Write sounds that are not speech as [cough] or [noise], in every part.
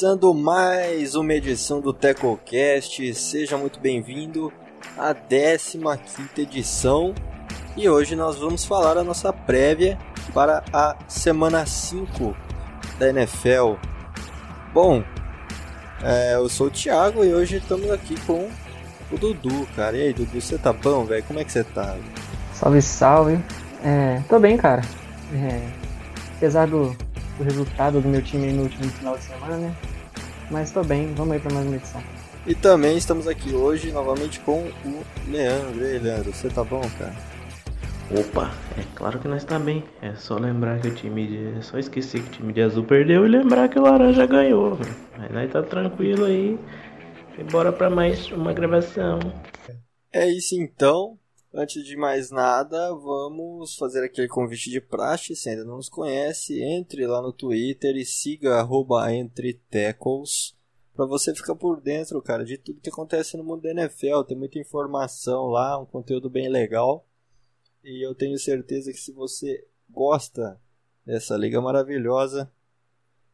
Começando mais uma edição do TecoCast, seja muito bem-vindo à 15 edição e hoje nós vamos falar a nossa prévia para a semana 5 da NFL. Bom, é, eu sou o Thiago e hoje estamos aqui com o Dudu, cara. E aí, Dudu, você tá bom, velho? Como é que você tá? Salve, salve. É, tô bem, cara. É, apesar do, do resultado do meu time no último final de semana, né? Mas tô bem, vamos aí pra mais uma edição. E também estamos aqui hoje novamente com o Leandro. E aí, Leandro, você tá bom, cara? Opa, é claro que nós tá bem. É só lembrar que o time de. É só esquecer que o time de azul perdeu e lembrar que o laranja ganhou. Mas nós tá tranquilo aí. E bora pra mais uma gravação. É isso então. Antes de mais nada, vamos fazer aquele convite de praxe. Se ainda não nos conhece, entre lá no Twitter e siga @entretecos para você ficar por dentro, cara, de tudo que acontece no mundo da NFL. Tem muita informação lá, um conteúdo bem legal. E eu tenho certeza que se você gosta dessa liga maravilhosa,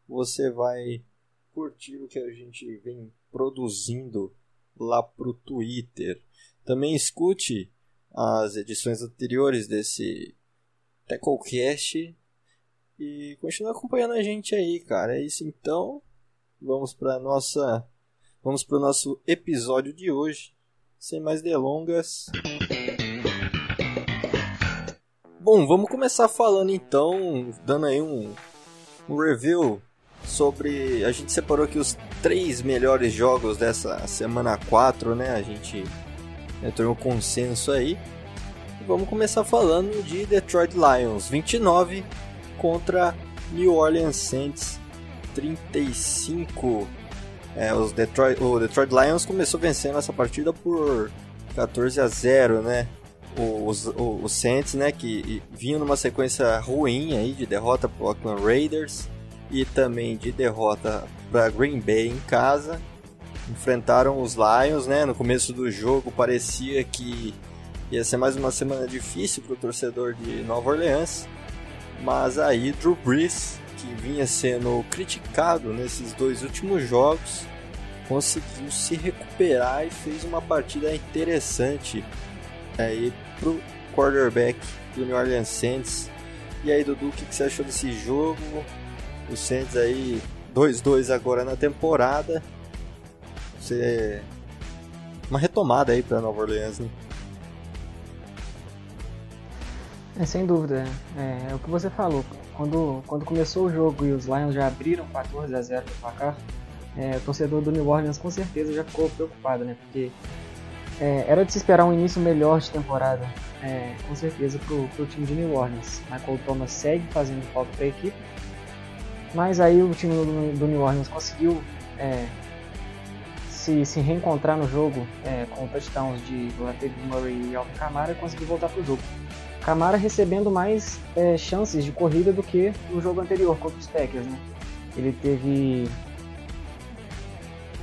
você vai curtir o que a gente vem produzindo lá pro Twitter. Também escute as edições anteriores desse Tacklecast e continue acompanhando a gente aí, cara. É isso então. Vamos para nossa vamos para o nosso episódio de hoje. Sem mais delongas. Bom, vamos começar falando então, dando aí um, um review sobre. A gente separou aqui os três melhores jogos dessa semana 4, né? A gente entrou um consenso aí. E vamos começar falando de Detroit Lions 29 contra New Orleans Saints 35. É, os Detroit, o Detroit Lions começou vencendo essa partida por 14 a 0, né? Os, os, os Saints, né, que vinham numa sequência ruim aí de derrota para o Oakland Raiders e também de derrota para Green Bay em casa enfrentaram os Lions, né? No começo do jogo parecia que ia ser mais uma semana difícil para o torcedor de Nova Orleans, mas aí Drew Brees, que vinha sendo criticado nesses dois últimos jogos, conseguiu se recuperar e fez uma partida interessante aí pro quarterback do New Orleans Saints. E aí, Dudu, o que, que você achou desse jogo? O Saints aí 2-2 agora na temporada ser uma retomada aí para Nova Orleans, né? É, sem dúvida. É, é, o que você falou. Quando, quando começou o jogo e os Lions já abriram 14 a 0 no placar, é, o torcedor do New Orleans com certeza já ficou preocupado, né? Porque é, era de se esperar um início melhor de temporada, é, com certeza, pro, pro time de New Orleans. Michael Thomas segue fazendo falta para a equipe, mas aí o time do, do New Orleans conseguiu é, se, se reencontrar no jogo é, com touchdowns de Latavius Murray e Alvin Kamara e conseguir voltar para o jogo. Kamara recebendo mais é, chances de corrida do que no jogo anterior contra os Packers, né? Ele teve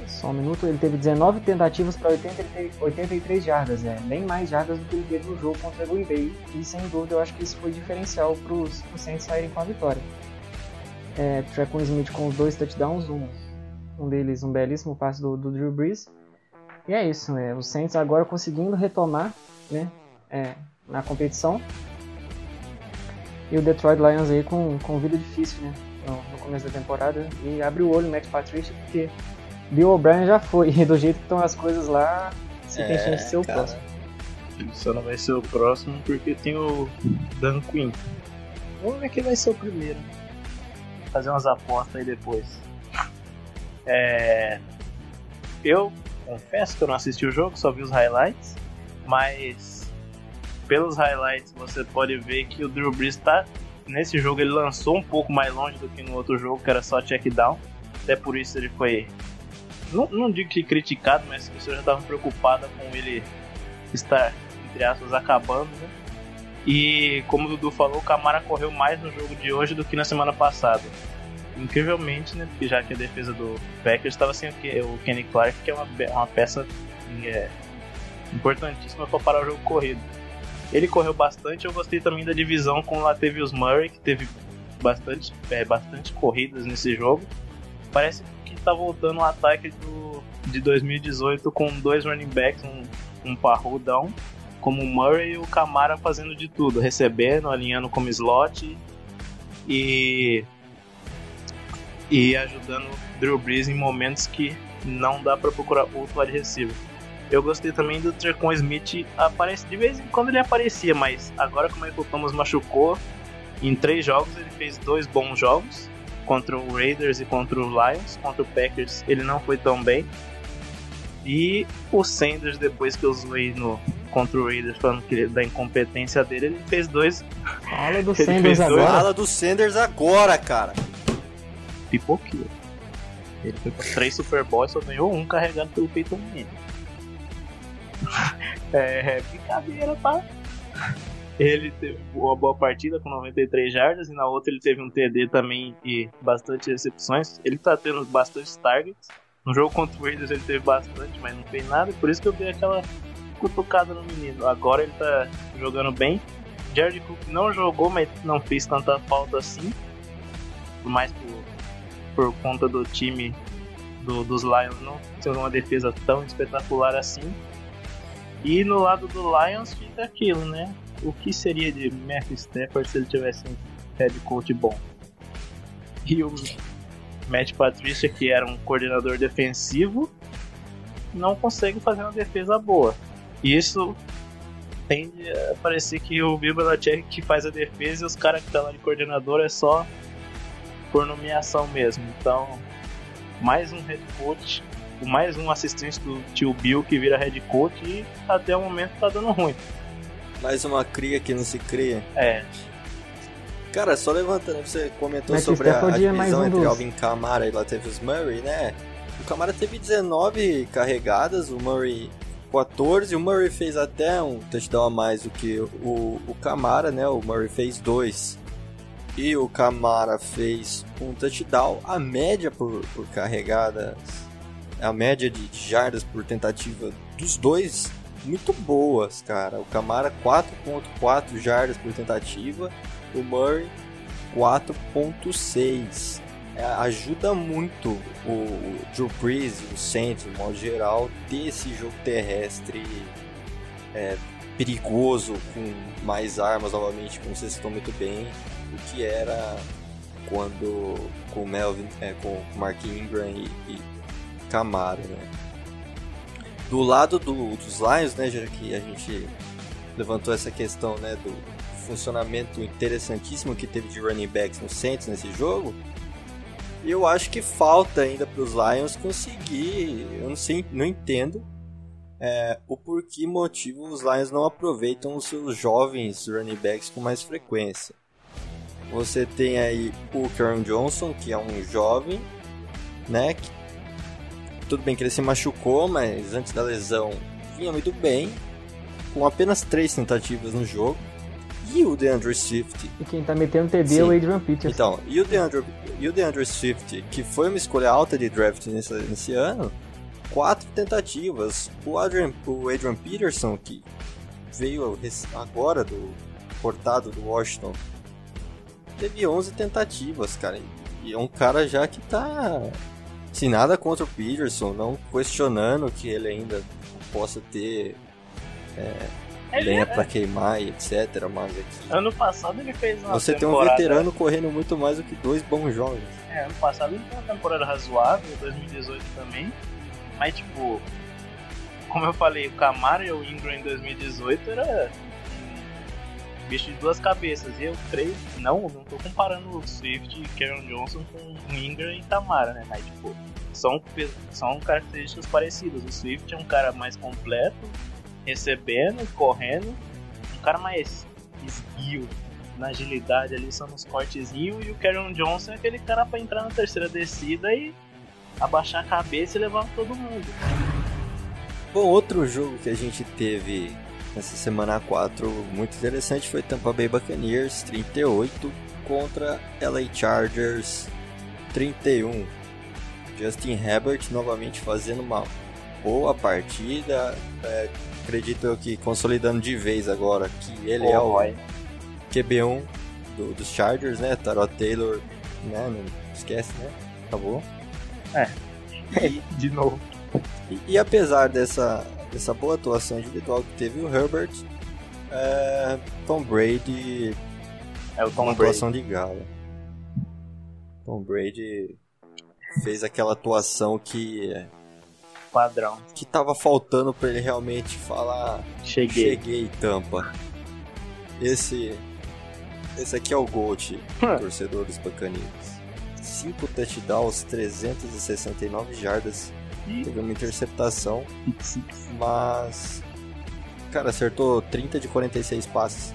só um minuto, ele teve 19 tentativas para 83 jardas, é bem mais jardas do que ele teve no jogo contra o Green Bay. E sem dúvida eu acho que isso foi diferencial para os Saints saírem com a vitória. É, Tracon Smith com os dois touchdowns, um um deles um belíssimo passe do, do Drew Brees. E é isso, né? O Saints agora conseguindo retomar né, é, na competição. E o Detroit Lions aí com, com vida difícil né, no, no começo da temporada. E abre o olho Matt Patricia porque Bill O'Brien já foi. [laughs] E do jeito que estão as coisas lá, se é, tem chance de ser o cara. próximo. Só não vai ser o próximo porque tem o Dan Quinn. Vamos ver quem vai ser o primeiro. Fazer umas apostas aí depois. É... Eu confesso que eu não assisti o jogo, só vi os highlights, mas pelos highlights você pode ver que o Drew Brees tá nesse jogo ele lançou um pouco mais longe do que no outro jogo, que era só check down. Até por isso ele foi não, não digo que criticado, mas as pessoas já estavam preocupadas com ele estar entre aspas acabando, né? E como o Dudu falou, o Camara correu mais no jogo de hoje do que na semana passada incrivelmente, né? Porque já que a defesa do Packers estava sem o Kenny Clark, que é uma, uma peça é, importantíssima para parar o jogo corrido. Ele correu bastante, eu gostei também da divisão com o Latavius Murray, que teve bastante, é, bastante corridas nesse jogo. Parece que tá voltando o ataque do, de 2018 com dois running backs, um, um parrudão, como o Murray e o Camara fazendo de tudo, recebendo, alinhando como slot e e ajudando Drew Brees em momentos que não dá para procurar outro wide receiver. Eu gostei também do Trecon Smith, aparece de vez em quando ele aparecia, mas agora como é que o Thomas machucou, em três jogos ele fez dois bons jogos, contra o Raiders e contra o Lions, contra o Packers ele não foi tão bem. E o Sanders, depois que eu zoei no, contra o Raiders falando que, da incompetência dele, ele fez dois. Fala do [laughs] Sanders agora. Fala do Sanders agora, cara. Pipoquinho. Ele foi pra três Super Bowls e só ganhou um carregado pelo Peyton Manning. [laughs] é, brincadeira, tá? Ele teve uma boa partida com 93 jardas e na outra ele teve um TD também e bastante recepções. Ele tá tendo bastante targets. No jogo contra o Raiders ele teve bastante, mas não fez nada. Por isso que eu dei aquela cutucada no menino. Agora ele tá jogando bem. Jared Cook não jogou, mas não fez tanta falta assim. Por mais por, por conta do time do, dos Lions não ter uma defesa tão espetacular assim. E no lado do Lions fica aquilo, né? O que seria de Matthew Stafford se ele tivesse um head coach bom? E o Matt Patricia, que era um coordenador defensivo, não consegue fazer uma defesa boa. E isso tende a parecer que o Bill Belichick que faz a defesa e os caras que estão tá lá de coordenador é só por nomeação mesmo. Então, mais um head coach mais um assistente do tio Bill que vira head coach e até o momento tá dando ruim. Mais uma cria que não se cria. É. Cara, só levantando, você comentou Mas sobre a, a divisão um entre dos... Alvin Kamara e Latavius Murray, né? O Kamara teve 19 carregadas, o Murray 14, o Murray fez até um touchdown a mais do que o, o Kamara, né? O Murray fez dois e o Kamara fez um touchdown. A média por, por carregadas a média de, jardas por tentativa dos dois muito boas, cara. O Camara 4.4 jardas por tentativa, o Murray 4.6. É, ajuda muito o, Drew Brees o Saints, no modo geral, ter esse jogo terrestre é, perigoso, com mais armas, novamente, como vocês estão muito bem, o que era quando com Melvin, é, com Mark Ingram e, e Camaro, né? Do lado do, dos Lions, né, já que a gente levantou essa questão, né, do funcionamento interessantíssimo que teve de running backs no Saints nesse jogo, eu acho que falta ainda para os Lions conseguir, eu não sei, não entendo é, o porquê motivo os Lions não aproveitam os seus jovens running backs com mais frequência. Você tem aí o Karen Johnson, que é um jovem, né, que tudo bem que ele se machucou, mas antes da lesão vinha muito bem, com apenas três tentativas no jogo. E o DeAndre Swift. E quem tá metendo TD Sim. é o Adrian Peterson. Então, e o, DeAndre, e o DeAndre Swift, que foi uma escolha alta de draft nesse, nesse ano, quatro tentativas. O Adrian, o Adrian Peterson, que veio agora do portado do Washington, teve 11 tentativas, cara. E é um cara já que tá Sim, nada contra o Peterson, não questionando que ele ainda possa ter é, lenha é... pra queimar e etc. Mas aqui. Ano passado ele fez uma. Você temporada... tem um veterano correndo muito mais do que dois bons jogos. É, ano passado ele fez uma temporada razoável, 2018 também. Mas tipo, como eu falei, o Camaro e o Ingram em 2018 era bicho de duas cabeças. Eu creio, não, não tô comparando o Swift e Karen Johnson com Ingram e Tamara, né? Mas, tipo, são, são características parecidas. O Swift é um cara mais completo, recebendo, correndo, um cara mais esguio, na agilidade ali, são nos cortezinhos, e o Karen Johnson é aquele cara para entrar na terceira descida e abaixar a cabeça e levar todo mundo. Bom, outro jogo que a gente teve Nessa semana 4, muito interessante, foi Tampa Bay Buccaneers 38 contra LA Chargers 31. Justin Herbert novamente fazendo uma boa partida. É, acredito eu que consolidando de vez agora que ele oh, é o boy. QB1 do, dos Chargers, né? Tarot Taylor, né? Não esquece, né? Acabou. É. E, [laughs] de novo. E, e, apesar dessa, dessa boa atuação individual que teve o Herbert, é, Tom Brady é o Tom uma Brady. atuação de gala. Tom Brady fez aquela atuação que padrão. que tava faltando para ele realmente falar cheguei. Cheguei tampa. Esse esse aqui é o Gold torcedor dos Buccaneers 5 touchdowns 369 jardas teve uma interceptação mas cara acertou 30 de 46 passes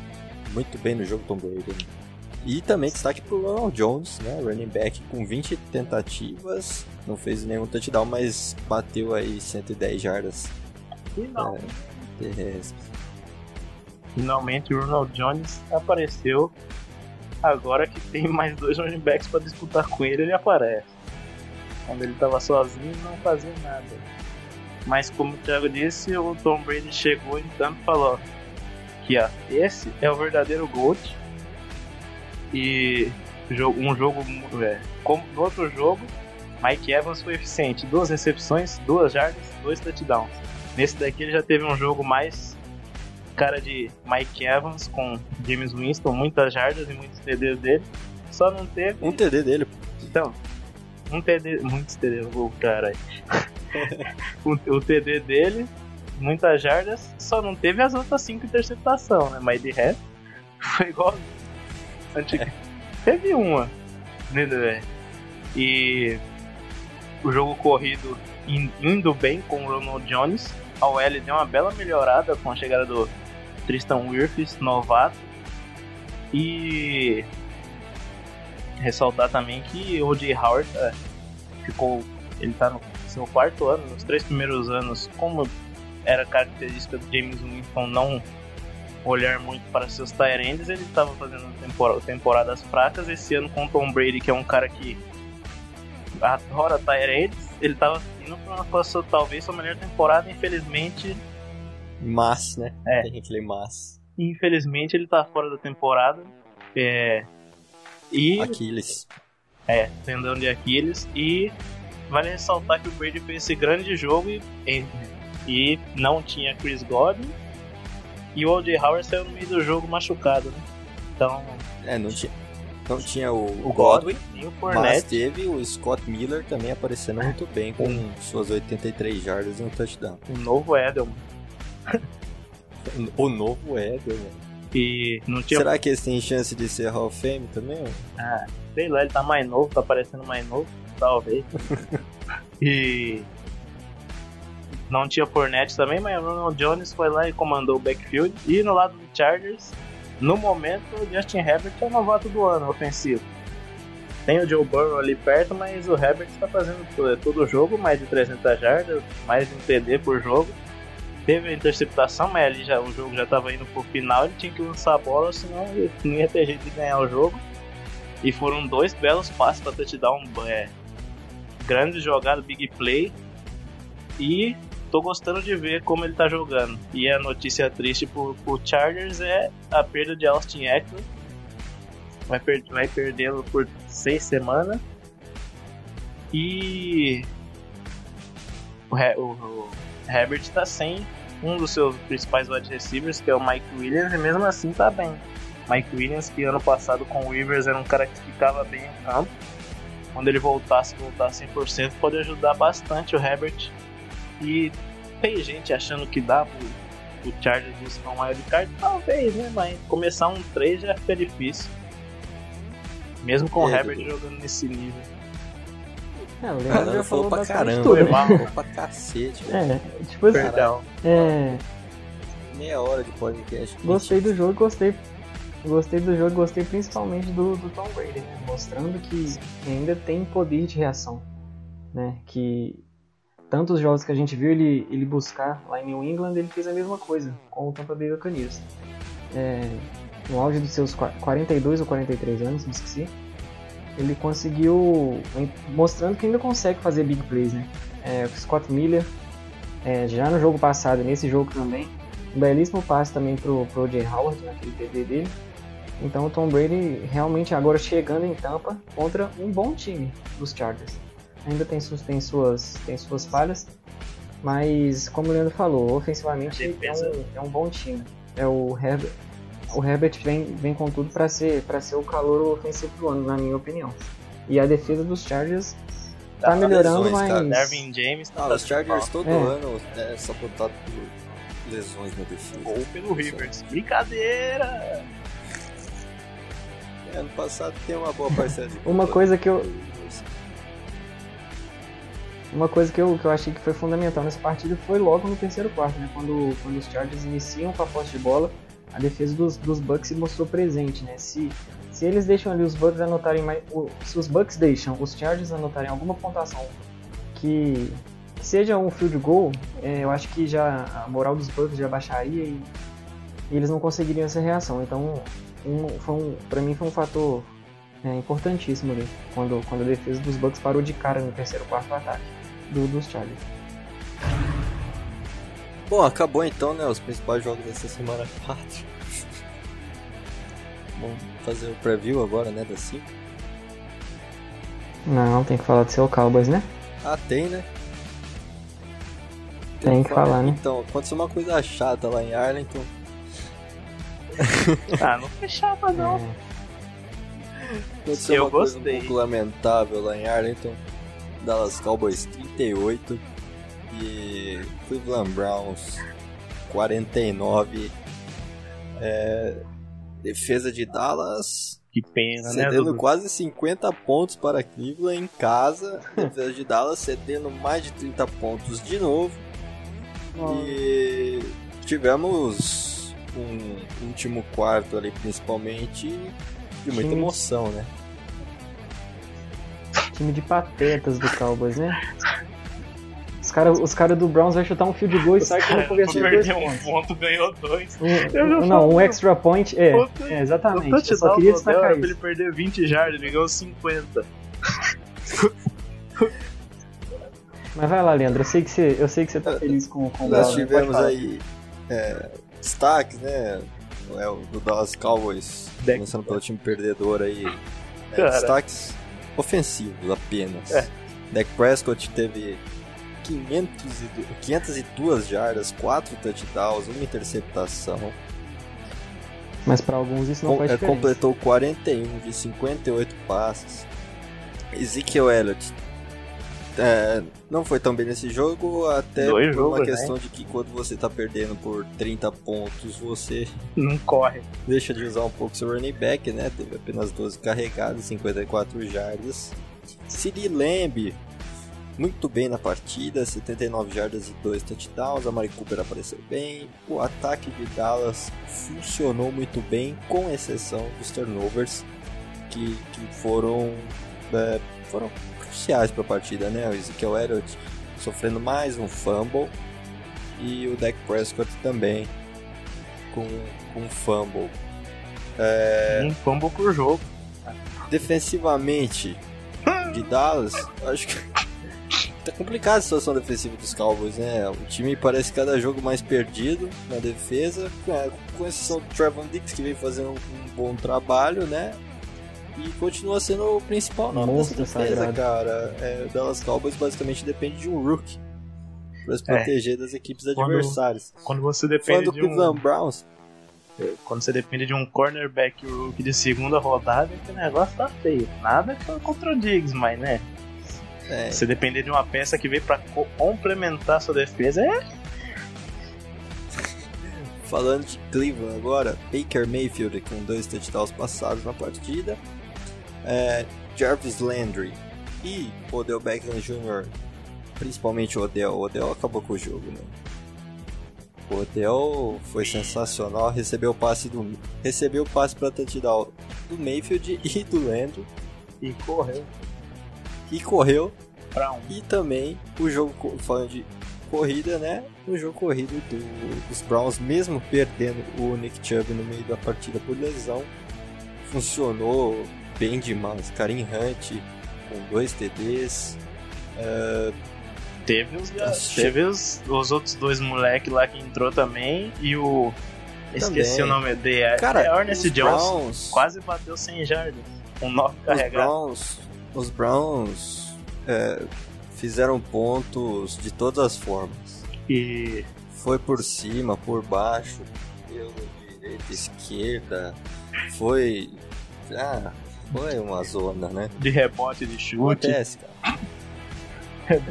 muito bem no jogo Tom Brady né? E também destaque pro Ronald Jones, né? Running back com 20 tentativas, não fez nenhum touchdown, mas bateu aí 110 jardas. Final. É, terrestres. Finalmente o Ronald Jones apareceu. Agora que tem mais dois running backs para disputar com ele, ele aparece. Quando ele tava sozinho, não fazia nada. Mas como o Thiago disse, o Tom Brady chegou então e falou que ó, esse é o verdadeiro GOAT e um jogo. É, como no outro jogo, Mike Evans foi eficiente: duas recepções, duas jardas, dois touchdowns. Nesse daqui ele já teve um jogo mais cara de Mike Evans com James Winston, muitas jardas e muitos TDs dele. Só não teve. Um TD dele. Então, um TD. Muitos TD, o cara o, TD dele, muitas jardas, só não teve as outras cinco interceptações, né? Mas de resto, [laughs] foi igual Antiga. Teve uma. Né, e o jogo corrido indo bem com o Ronald Jones. A OL deu uma bela melhorada com a chegada do Tristan Wirfs, novato. E ressaltar também que o J. Howard é, ficou. Ele tá no seu quarto ano, nos três primeiros anos, como era característica do James Winston não olhar muito para seus Tyrands, ele estava fazendo tempor temporadas fracas. Esse ano com Tom Brady, que é um cara que adora Tyrands, ele estava indo para sua, talvez sua melhor temporada, infelizmente. Mas, né? É. Tem aquele mas. Infelizmente ele está fora da temporada. É. E. Aquiles. É, tendão de Aquiles. E vale ressaltar que o Brady fez esse grande jogo e, e não tinha Chris Godwin e o O.J. Howard saiu no meio do jogo machucado, né? Então. É, não tinha. Não tinha o, o Godwin e o Mas teve o Scott Miller também aparecendo muito [laughs] bem com suas 83 jardas e um touchdown. O novo Edelman. [laughs] O novo Edelman. E não tinha. Será que esse tem chance de ser Hall of Fame também? Ah, sei lá, ele tá mais novo, tá parecendo mais novo, talvez. [laughs] e. Não tinha Fournette também, mas o Ronald Jones foi lá e comandou o backfield. E no lado do Chargers, no momento, o Justin Herbert é o novato do ano ofensivo. Tem o Joe Burrow ali perto, mas o Herbert está fazendo todo, todo o jogo, mais de 300 jardas, mais de um TD por jogo. Teve a interceptação, mas ali já, o jogo já estava indo pro final, ele tinha que lançar a bola, senão não ia ter jeito de ganhar o jogo. E foram dois belos passes para touchdown, é, grande jogada, big play. E tô gostando de ver como ele tá jogando. E a notícia triste pro, pro Chargers é a perda de Austin Eckler. Vai, per vai perdê-lo por seis semanas. E o, o, o Herbert tá sem um dos seus principais wide receivers, que é o Mike Williams, e mesmo assim tá bem. Mike Williams, que ano passado com o Rivers era um cara que ficava bem em campo. Quando ele voltasse, voltar 100%, pode ajudar bastante o Herbert e tem gente achando que dá pro, pro Chargers buscar um wildcard, talvez, né? Mas começar um 3 já fica difícil. Mesmo com o É, Herbert Dudu. jogando nesse nível. É, o Leandro já falou falou pra bastante caramba, tudo. Né? falou pra [laughs] cacete, velho. É, tipo assim, Perdão. é, Meia hora de podcast. gostei do jogo, gostei. Gostei do jogo, gostei principalmente do, do Tom Brady, né? Mostrando que ainda tem poder de reação, né? Que tantos jogos que a gente viu ele, ele buscar lá em New England, ele fez a mesma coisa com o Tampa Bay Buccaneers. É, no auge dos seus qua- 42 ou 43 anos, me esqueci, ele conseguiu, mostrando que ainda consegue fazer big plays, né? É, o Scott Miller, é, já no jogo passado, nesse jogo também, um belíssimo passe também pro, pro Jay Howard, naquele TD dele. Então o Tom Brady realmente agora chegando em Tampa contra um bom time dos Chargers. Ainda tem, suas, tem, suas, tem suas falhas, mas como o Leandro falou, ofensivamente é um, é um bom time. É o Herbert, o Herbert vem, vem com tudo para ser, ser o calor ofensivo do ano, na minha opinião. E a defesa dos Chargers tá, tá melhorando, lesões, mas. Cara. James tá ah, os Chargers todo é. ano é sabotado por lesões na defesa. Ou pelo Rivers. Brincadeira! É, ano passado tem uma boa parcela de [laughs] Uma coisa que eu. Uma coisa que eu, que eu achei que foi fundamental nessa partida foi logo no terceiro quarto, né? Quando, quando os Chargers iniciam com a posse de bola, a defesa dos, dos Bucks se mostrou presente, né? Se, se eles deixam ali os Bucks anotarem mais. Se os Bucks deixam os Chargers anotarem alguma pontuação que, que seja um field goal, é, eu acho que já a moral dos Bucks já baixaria e, e eles não conseguiriam essa reação. Então, um, foi um, pra mim foi um fator é, importantíssimo ali, quando, quando a defesa dos Bucks parou de cara no terceiro quarto ataque do, dos Chargers. Bom, acabou então, né? Os principais jogos dessa semana 4. [laughs] Vamos fazer o preview agora, né? Da 5. Não, tem que falar do seu Cowboys, né? Ah, tem, né? Tem, tem que falar, falar, né? Então, aconteceu uma coisa chata lá em Arlington. [laughs] ah, não foi chata não. É. Aconteceu Eu uma gostei. coisa um pouco lamentável lá em Arlington. Dallas Cowboys 38 e Cleveland Browns 49. É, defesa de Dallas. Que pena, cedendo né? Cedendo quase 50 pontos para Cleveland em casa. [laughs] defesa de Dallas cedendo mais de 30 pontos de novo. Oh. E tivemos um último quarto ali, principalmente, de muita emoção, né? Time de patetas do Cowboys, né? Os caras os cara do Browns vai chutar um field goal e sai com uma conversão de dois um ponto, ganhou dois. Um, não, um extra point, é, é exatamente. Eu só queria destacar isso. ele perder 20 jardas, ele ganhou 50. Mas vai lá, Leandro, eu sei que você, eu sei que você tá feliz com, com o Nós tivemos aí é, destaques, né? É, o do Dallas Cowboys, Deck. começando pelo time perdedor aí. É, destaques ofensivos apenas. É. Dak Prescott teve 500 502 jardas, 4 touchdowns, uma interceptação. Mas para alguns isso não Com, faz é, diferença. Completou 41 de 58 passes. Ezekiel Elliott é, não foi tão bem nesse jogo, até Dois por jogos, uma né? questão né? de que quando você tá perdendo por 30 pontos, você [laughs] não corre. Deixa de usar um pouco seu running back, né? Teve apenas 12 carregados, 54 jardas. Siri Lamb muito bem na partida, 79 jardas e 2 touchdowns. A Mari Cooper apareceu bem. O ataque de Dallas funcionou muito bem, com exceção dos turnovers que, que foram, é, foram cruciais para a partida, né? O Ezekiel Elliott sofrendo mais um fumble e o Dak Prescott também com, com um fumble. É... Um fumble por jogo. Defensivamente de Dallas, acho que tá complicada a situação defensiva dos Cowboys, né? O time parece cada jogo mais perdido na defesa, é, com exceção do Trevor Dix, que vem fazendo um bom trabalho, né? E continua sendo o principal nome Monstro dessa defesa, sagrado. cara. É, o Dallas Cowboys basicamente depende de um rookie para se é. proteger é. das equipes adversárias. Quando você depende Falando de um... Browns, quando você depende de um cornerback rookie de segunda rodada, que o negócio tá feio. Nada contra o Diggs, mas né? É. Você depender de uma peça que veio para complementar sua defesa é. Falando de Cleveland agora, Baker Mayfield com dois touchdowns passados na partida. É, Jarvis Landry e Odell Beckham Jr., principalmente o Odell. O Odell acabou com o jogo, né? O Odell foi sensacional, recebeu o passe do recebeu o passe para touchdown do Mayfield e do Landry e correu e correu. Um. E também o jogo, falando de corrida, né? O jogo corrido do, dos Browns, mesmo perdendo o Nick Chubb no meio da partida por lesão, funcionou bem demais. Karim Hunt com dois TDs. Uh, teve os, teve os, os outros dois moleques lá que entrou também e o Esqueci Também. o nome dele. É Cara, é Ernest Jones. Browns, Quase bateu 100 jardas. Com 9 os carregados. Browns, os Browns é, fizeram pontos de todas as formas. E Foi por cima, por baixo, direita, esquerda. Foi. Ah, foi uma zona, né? de rebote, de chute. Acontece, cara. [laughs]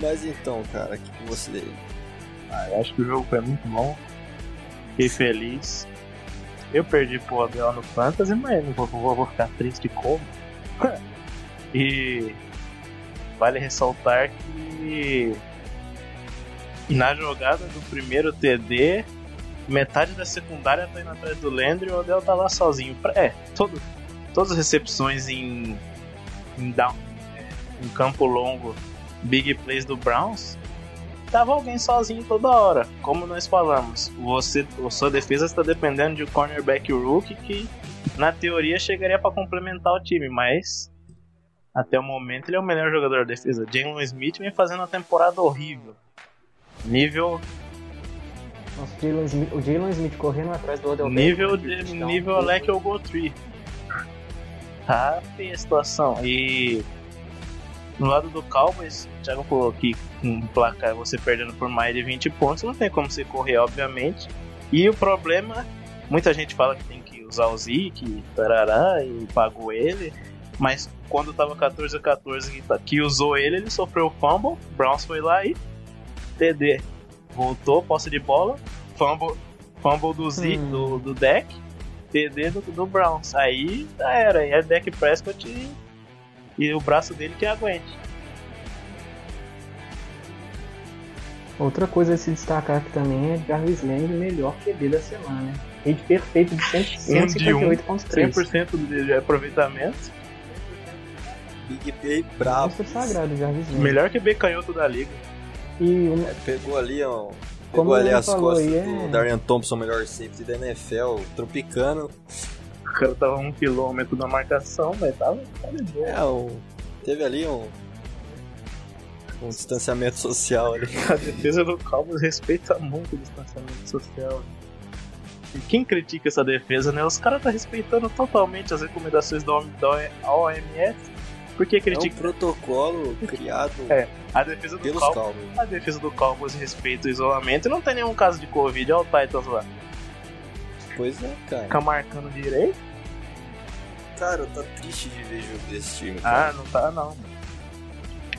Mas então, cara, o que que você. Ah, eu acho que o jogo foi muito bom. Fiquei feliz. Eu perdi pro Abel no Fantasy, mas não vou, vou, vou ficar triste como. [laughs] e vale ressaltar que na jogada do primeiro TD, metade da secundária tá indo atrás do Landry e o Odell tá lá sozinho. É, todo, todas as recepções em, em down, é, em campo longo, big plays do Browns, tava alguém sozinho toda hora. Como nós falamos, você, sua defesa está dependendo de um cornerback rookie que, na teoria, chegaria para complementar o time, mas até o momento ele é o melhor jogador da defesa. Jalen Smith vem fazendo uma temporada horrível. Nível, Nossa, o Jalen Smith, o Jalen Smith correndo atrás do Odell nível, Beckham, de, touchdown. nível Alec Ogletree. Tá feia a situação. E no lado do Cowboys, o Thiago falou que com um placar você perdendo por mais de 20 pontos, não tem como você correr, obviamente. E o problema, muita gente fala que tem que usar o Zeke, tarará, e pagou ele. Mas quando tava 14 a 14 que, que usou ele, ele sofreu fumble. Browns foi lá e TD. Voltou, posse de bola, fumble, fumble do Zeke, Hum. do, do deck, TD do, do Browns. Aí já era, aí é deck Prescott e, e o braço dele que aguente. Outra coisa a se destacar aqui também é Jarvis Landry, melhor QB da semana, né? Rede perfeito de 100 Um de um, 158.3. 100% de aproveitamento. Big Play bravo. Monstro sagrado, Jarvis Landry. Melhor que B canhoto da liga. E uma, Pegou ali, ó. Como Pegou ali ele as falou costas aí, do é- Darian Thompson, melhor safety da NFL, tropicano. O cara tava um quilômetro da marcação, mas tava, tava de boa. É, o, teve ali um, um distanciamento social ali. [laughs] A defesa do Cowboys respeita muito o distanciamento social. E quem critica essa defesa, né? Os caras tá respeitando totalmente as recomendações da OM- da OMS. Por que É um critica protocolo criado É, a defesa do pelos Cowboys? Cowboys. A defesa do Cowboys respeita o isolamento e não tem nenhum caso de Covid. Olha o Titans lá. Pois é, cara. Fica marcando direito. Cara, tá triste de ver jogo desse time. Ah, Cara. não tá não.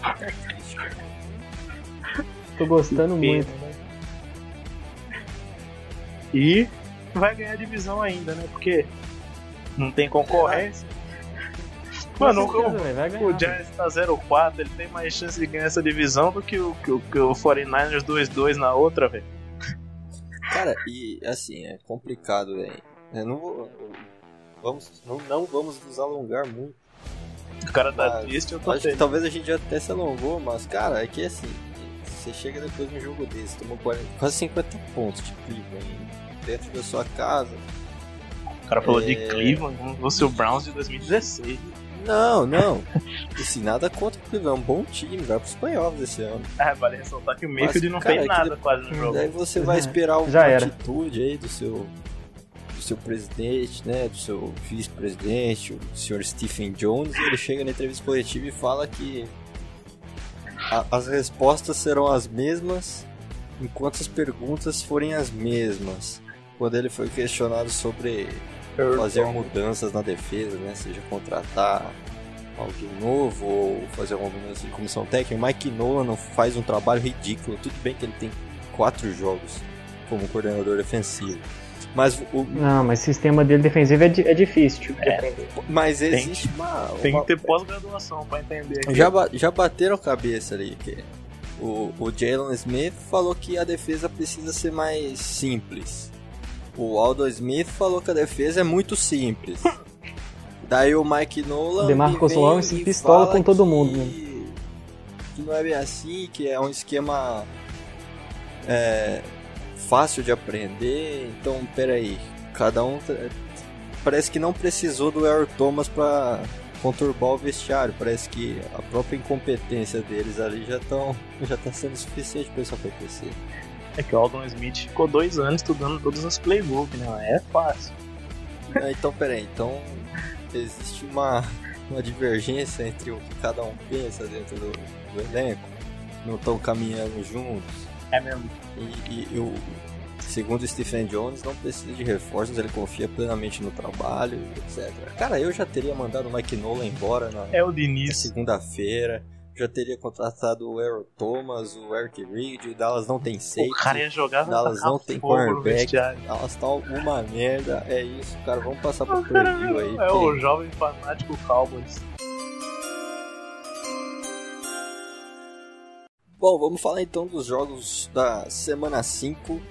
Tá triste, cara. tô gostando muito. Né? E vai ganhar divisão ainda, né? Porque não tem concorrência. Mano, certeza, o, o Giants tá 0-4, ele tem mais chance de ganhar essa divisão do que o, que o, que o 49ers 2-2 na outra, velho. Cara, e assim, é complicado, velho. Eu não vou. Vamos, não, não vamos nos alongar muito. O cara tá Mas triste, eu tô Acho que talvez a gente já até se alongou, mas, cara, é que assim, você chega depois de um jogo desse, tomou 40, quase 50 pontos de Cleveland dentro da sua casa. O cara falou É. de Cleveland, como se fosse o Browns de 2016. Não, não. Assim, nada contra o Cleveland, é um bom time, vai pros playoffs esse ano. Ah, vale ressaltar que o Mayfield não cara, fez é nada quase no jogo. Daí você vai É, esperar era. atitude aí do seu do seu presidente, né, do seu vice-presidente, o senhor Stephen Jones, e ele chega na entrevista coletiva e fala que a- as respostas serão as mesmas enquanto as perguntas forem as mesmas. Quando ele foi questionado sobre fazer mudanças na defesa, né, seja contratar alguém novo ou fazer alguma mudança de comissão técnica, o Mike Nolan faz um trabalho ridículo. Tudo bem que ele tem quatro jogos como coordenador defensivo. Mas, o, Não, mas o sistema dele defensivo é, di- é difícil de aprender. mas Tem existe uma, Tem uma- que ter pós-graduação pra entender. já, ba- já bateram cabeça ali que o, o Jalen Smith falou que a defesa precisa ser mais simples. O Aldo Smith falou que a defesa é muito simples. [laughs] Daí o Mike Nolan. DeMarcus Lawrence pistola com todo que- mundo, né? Que não é bem assim, que é um esquema é, fácil de aprender. Então, peraí. Cada um. Parece que não precisou do Earl Thomas pra conturbar o vestiário. Parece que a própria incompetência deles ali já estão [laughs] já tá sendo suficiente pra isso acontecer. É que o Aldon Smith ficou dois anos estudando todas as playbooks, né? É fácil. É, então, peraí, então existe uma, uma divergência entre o que cada um pensa dentro do, do elenco? Não estão caminhando juntos? É mesmo. E, e o, segundo Stephen Jones, não precisa de reforços, ele confia plenamente no trabalho, etc. Cara, eu já teria mandado o Mike Nolan embora na, É o na Diniz. segunda-feira. Já teria contratado o Aaron Thomas, o Eric Reed, o Dallas não tem safety. O cara ia jogar Dallas não tem cornerback. Dallas tá uma merda, é isso, cara. Vamos passar pro preview aí. é o jovem fanático Cowboys. Bom, vamos falar então dos jogos da semana 5.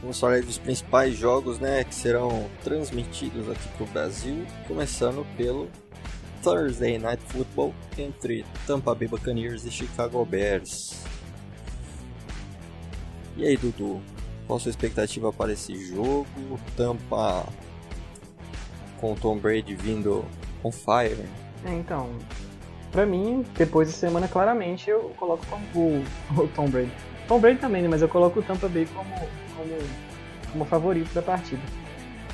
Vamos falar dos principais jogos, né, que serão transmitidos aqui pro Brasil, começando pelo Thursday Night Football entre Tampa Bay Buccaneers e Chicago Bears. E aí, Dudu, qual a sua expectativa para esse jogo? Tampa com Tom Brady vindo on fire. É, então, pra mim, depois da semana, claramente eu coloco como o Tom Brady. Tom Brady também, né, mas eu coloco o Tampa Bay como, como, como favorito da partida.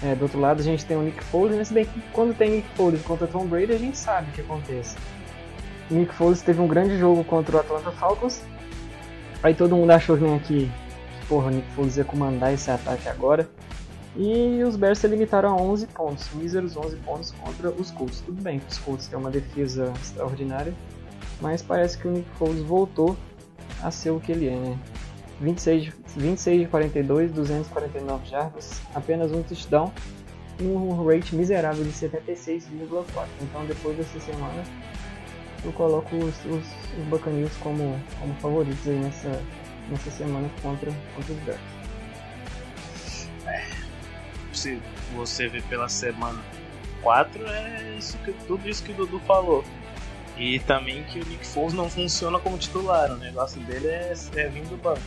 É, do outro lado a gente tem o Nick Foles, mas se bem que quando tem Nick Foles contra Tom Brady a gente sabe o que acontece. Nick Foles teve um grande jogo contra o Atlanta Falcons, aí todo mundo achou né, que, porra, o Nick Foles ia comandar esse ataque agora. E os Bears se limitaram a 11 pontos, míseros 11 pontos contra os Colts. Tudo bem que os Colts têm uma defesa extraordinária, mas parece que o Nick Foles voltou a ser o que ele é, né? 26, de- 26 de 42, 249 jardas, apenas um touchdown e um rate miserável de 76,4. Então depois dessa semana eu coloco os, os, os Buccaneers como, como favoritos aí nessa, nessa semana contra, contra os Bears. Se você ver pela semana 4, é isso que, tudo isso que o Dudu falou. E também que o Nick Foles não funciona como titular, o negócio dele é, é vir do banco.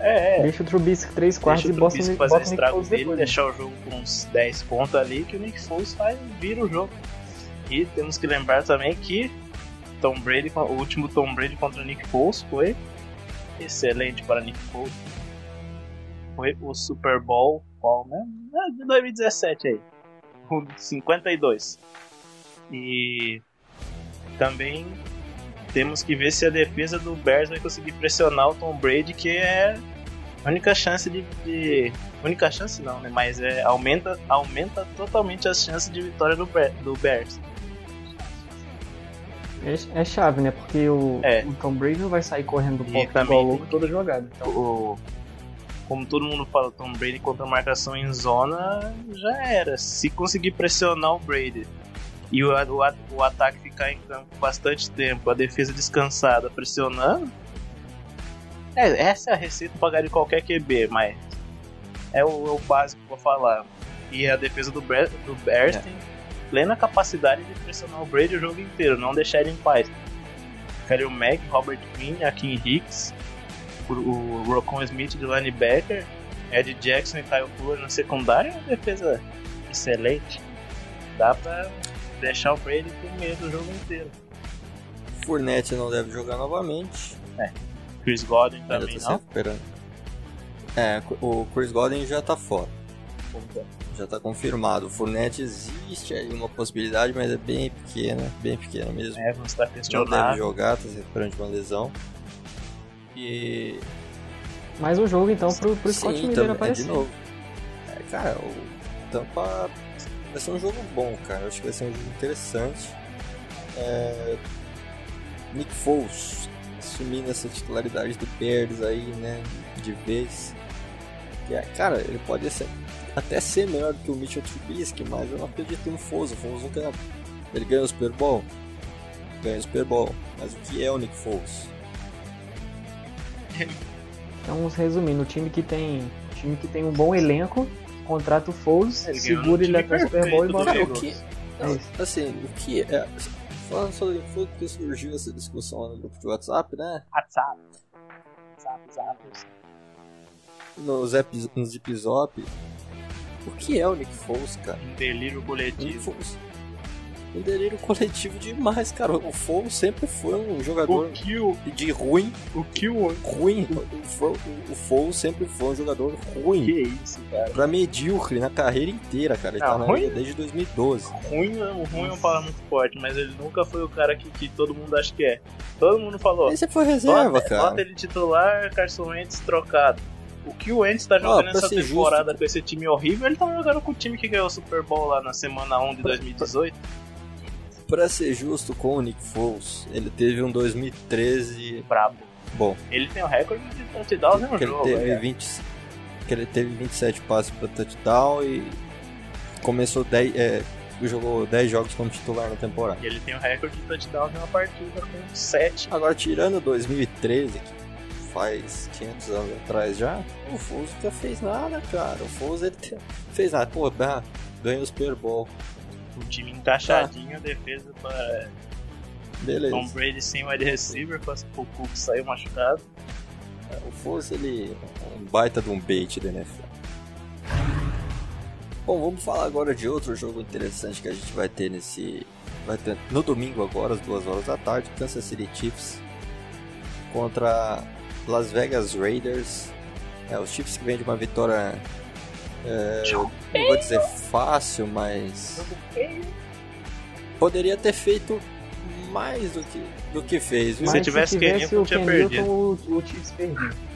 É, é. Deixa o Trubisky 3 quartos e bota o Nick fazer o bota o Nick estrago Foles dele, depois. né? deixar o jogo com uns 10 pontos ali, que o Nick Foles faz, vira o jogo. E temos que lembrar também que Tom Brady, o último Tom Brady contra o Nick Foles foi excelente para Nick Foles. Foi o Super Bowl, qual mesmo? É, de 2017 aí. O 52. E também temos que ver se a defesa do Bears vai conseguir pressionar o Tom Brady, que é a única chance de, de- única chance não, né? Mas é aumenta aumenta totalmente as chances de vitória do, do Bears. É, é chave, né? Porque o, É. o Tom Brady não vai sair correndo do também igual louco toda jogada. Então, O, como todo mundo fala, Tom Brady contra marcação em zona já era. Se conseguir pressionar o Brady e o, o, o ataque ficar em campo bastante tempo, a defesa descansada pressionando, é, essa é a receita pra ganhar de qualquer QB, mas é o, é o básico pra falar. E a defesa do, Bears, do Bears É. tem plena capacidade de pressionar o Brady o jogo inteiro, não deixar ele em paz. Khalil Mack, Robert Quinn, Akin Hicks, o, o Rocon Smith de linebacker, Ed Jackson e Kyle Fuller na secundária, é uma defesa excelente. Dá pra deixar o Brady com medo o jogo inteiro. Fournette não deve jogar novamente. Chris Godwin também tá não. recuperando. É, o Chris Godwin já tá fora. Já tá confirmado. O Fournette existe aí uma possibilidade, mas é bem pequena, bem pequena mesmo. Evans tá não deve questionado. jogar, tá se recuperando de uma lesão. E. mais um jogo então pro, pro Scott Sim, Miller também, é, aparecer. de novo. É, cara, o Tampa vai ser um jogo bom, cara. Eu acho que vai ser um jogo interessante. É, Nick Foles assumindo essa titularidade do Bears aí, né? De vez. Que é, cara, ele pode ser, até ser melhor do que o Mitchell Trubisky, mas eu não acredito no Foles. O Foles nunca. Ele ganha o Super Bowl? Ganha o Super Bowl. Mas o que é o Nick Foles? Então, resumindo, o time que tem, o time que tem um bom elenco, contrata o Foles, Ele ganhou segura ele até o Super Bowl e bota o que, É isso. assim, o que é. Falando sobre o foi que surgiu essa discussão no grupo de WhatsApp, né? WhatsApp. WhatsApp, WhatsApp. Nos, epi, nos Zip-Zop. O que é o Nick Foles, cara? Um delírio O Nick coletivo. Foles. Um delírio coletivo demais, cara. O Fogo sempre foi um jogador O Kill, de ruim, o Kill, ruim. O Fogo, o Fogo sempre foi um jogador ruim. que isso, cara. Pra medíocre na carreira inteira, cara. Ele Ah, tá na ruim? desde 2012. Ruim, não, ruim é uma palavra muito forte, mas ele nunca foi o cara que, que todo mundo acha que é. Todo mundo falou, sempre foi reserva, bota, cara. bota ele titular, Carson Wentz trocado. O que o Wentz tá jogando pra essa temporada justo. com esse time horrível, ele tá jogando com o time que ganhou o Super Bowl lá na semana 1 de 2018. Pra ser justo com o Nick Foles, ele teve um 2013 Brabo. bom. Ele tem o recorde de touchdowns no que ele jogo. teve é. 20 que ele teve 27 passes para touchdown e começou 10 é, jogou 10 jogos como titular na temporada. E ele tem o recorde de touchdowns em uma partida com 7. Agora tirando 2013, que faz 500 anos atrás já, o Foles nunca fez nada, cara. O Foles ele [laughs] fez nada, pô, ganhou o Super Bowl. O time encaixadinho, a defesa para Beleza. Tom Brady sem wide receiver, com o Cook saiu machucado. O Foles, ele é um baita de um bait da NFL. Bom, vamos falar agora de outro jogo interessante que a gente vai ter nesse. Vai ter no domingo agora, às 2 horas da tarde, Kansas City Chiefs contra Las Vegas Raiders. É, os Chiefs que vêm de uma vitória. É, não vou dizer fácil, mas. Poderia ter feito mais do que, do que fez, viu? Se Mas tivesse tivesse Kenilton, o tinha perdido. o, o Chiefs perdia. [laughs]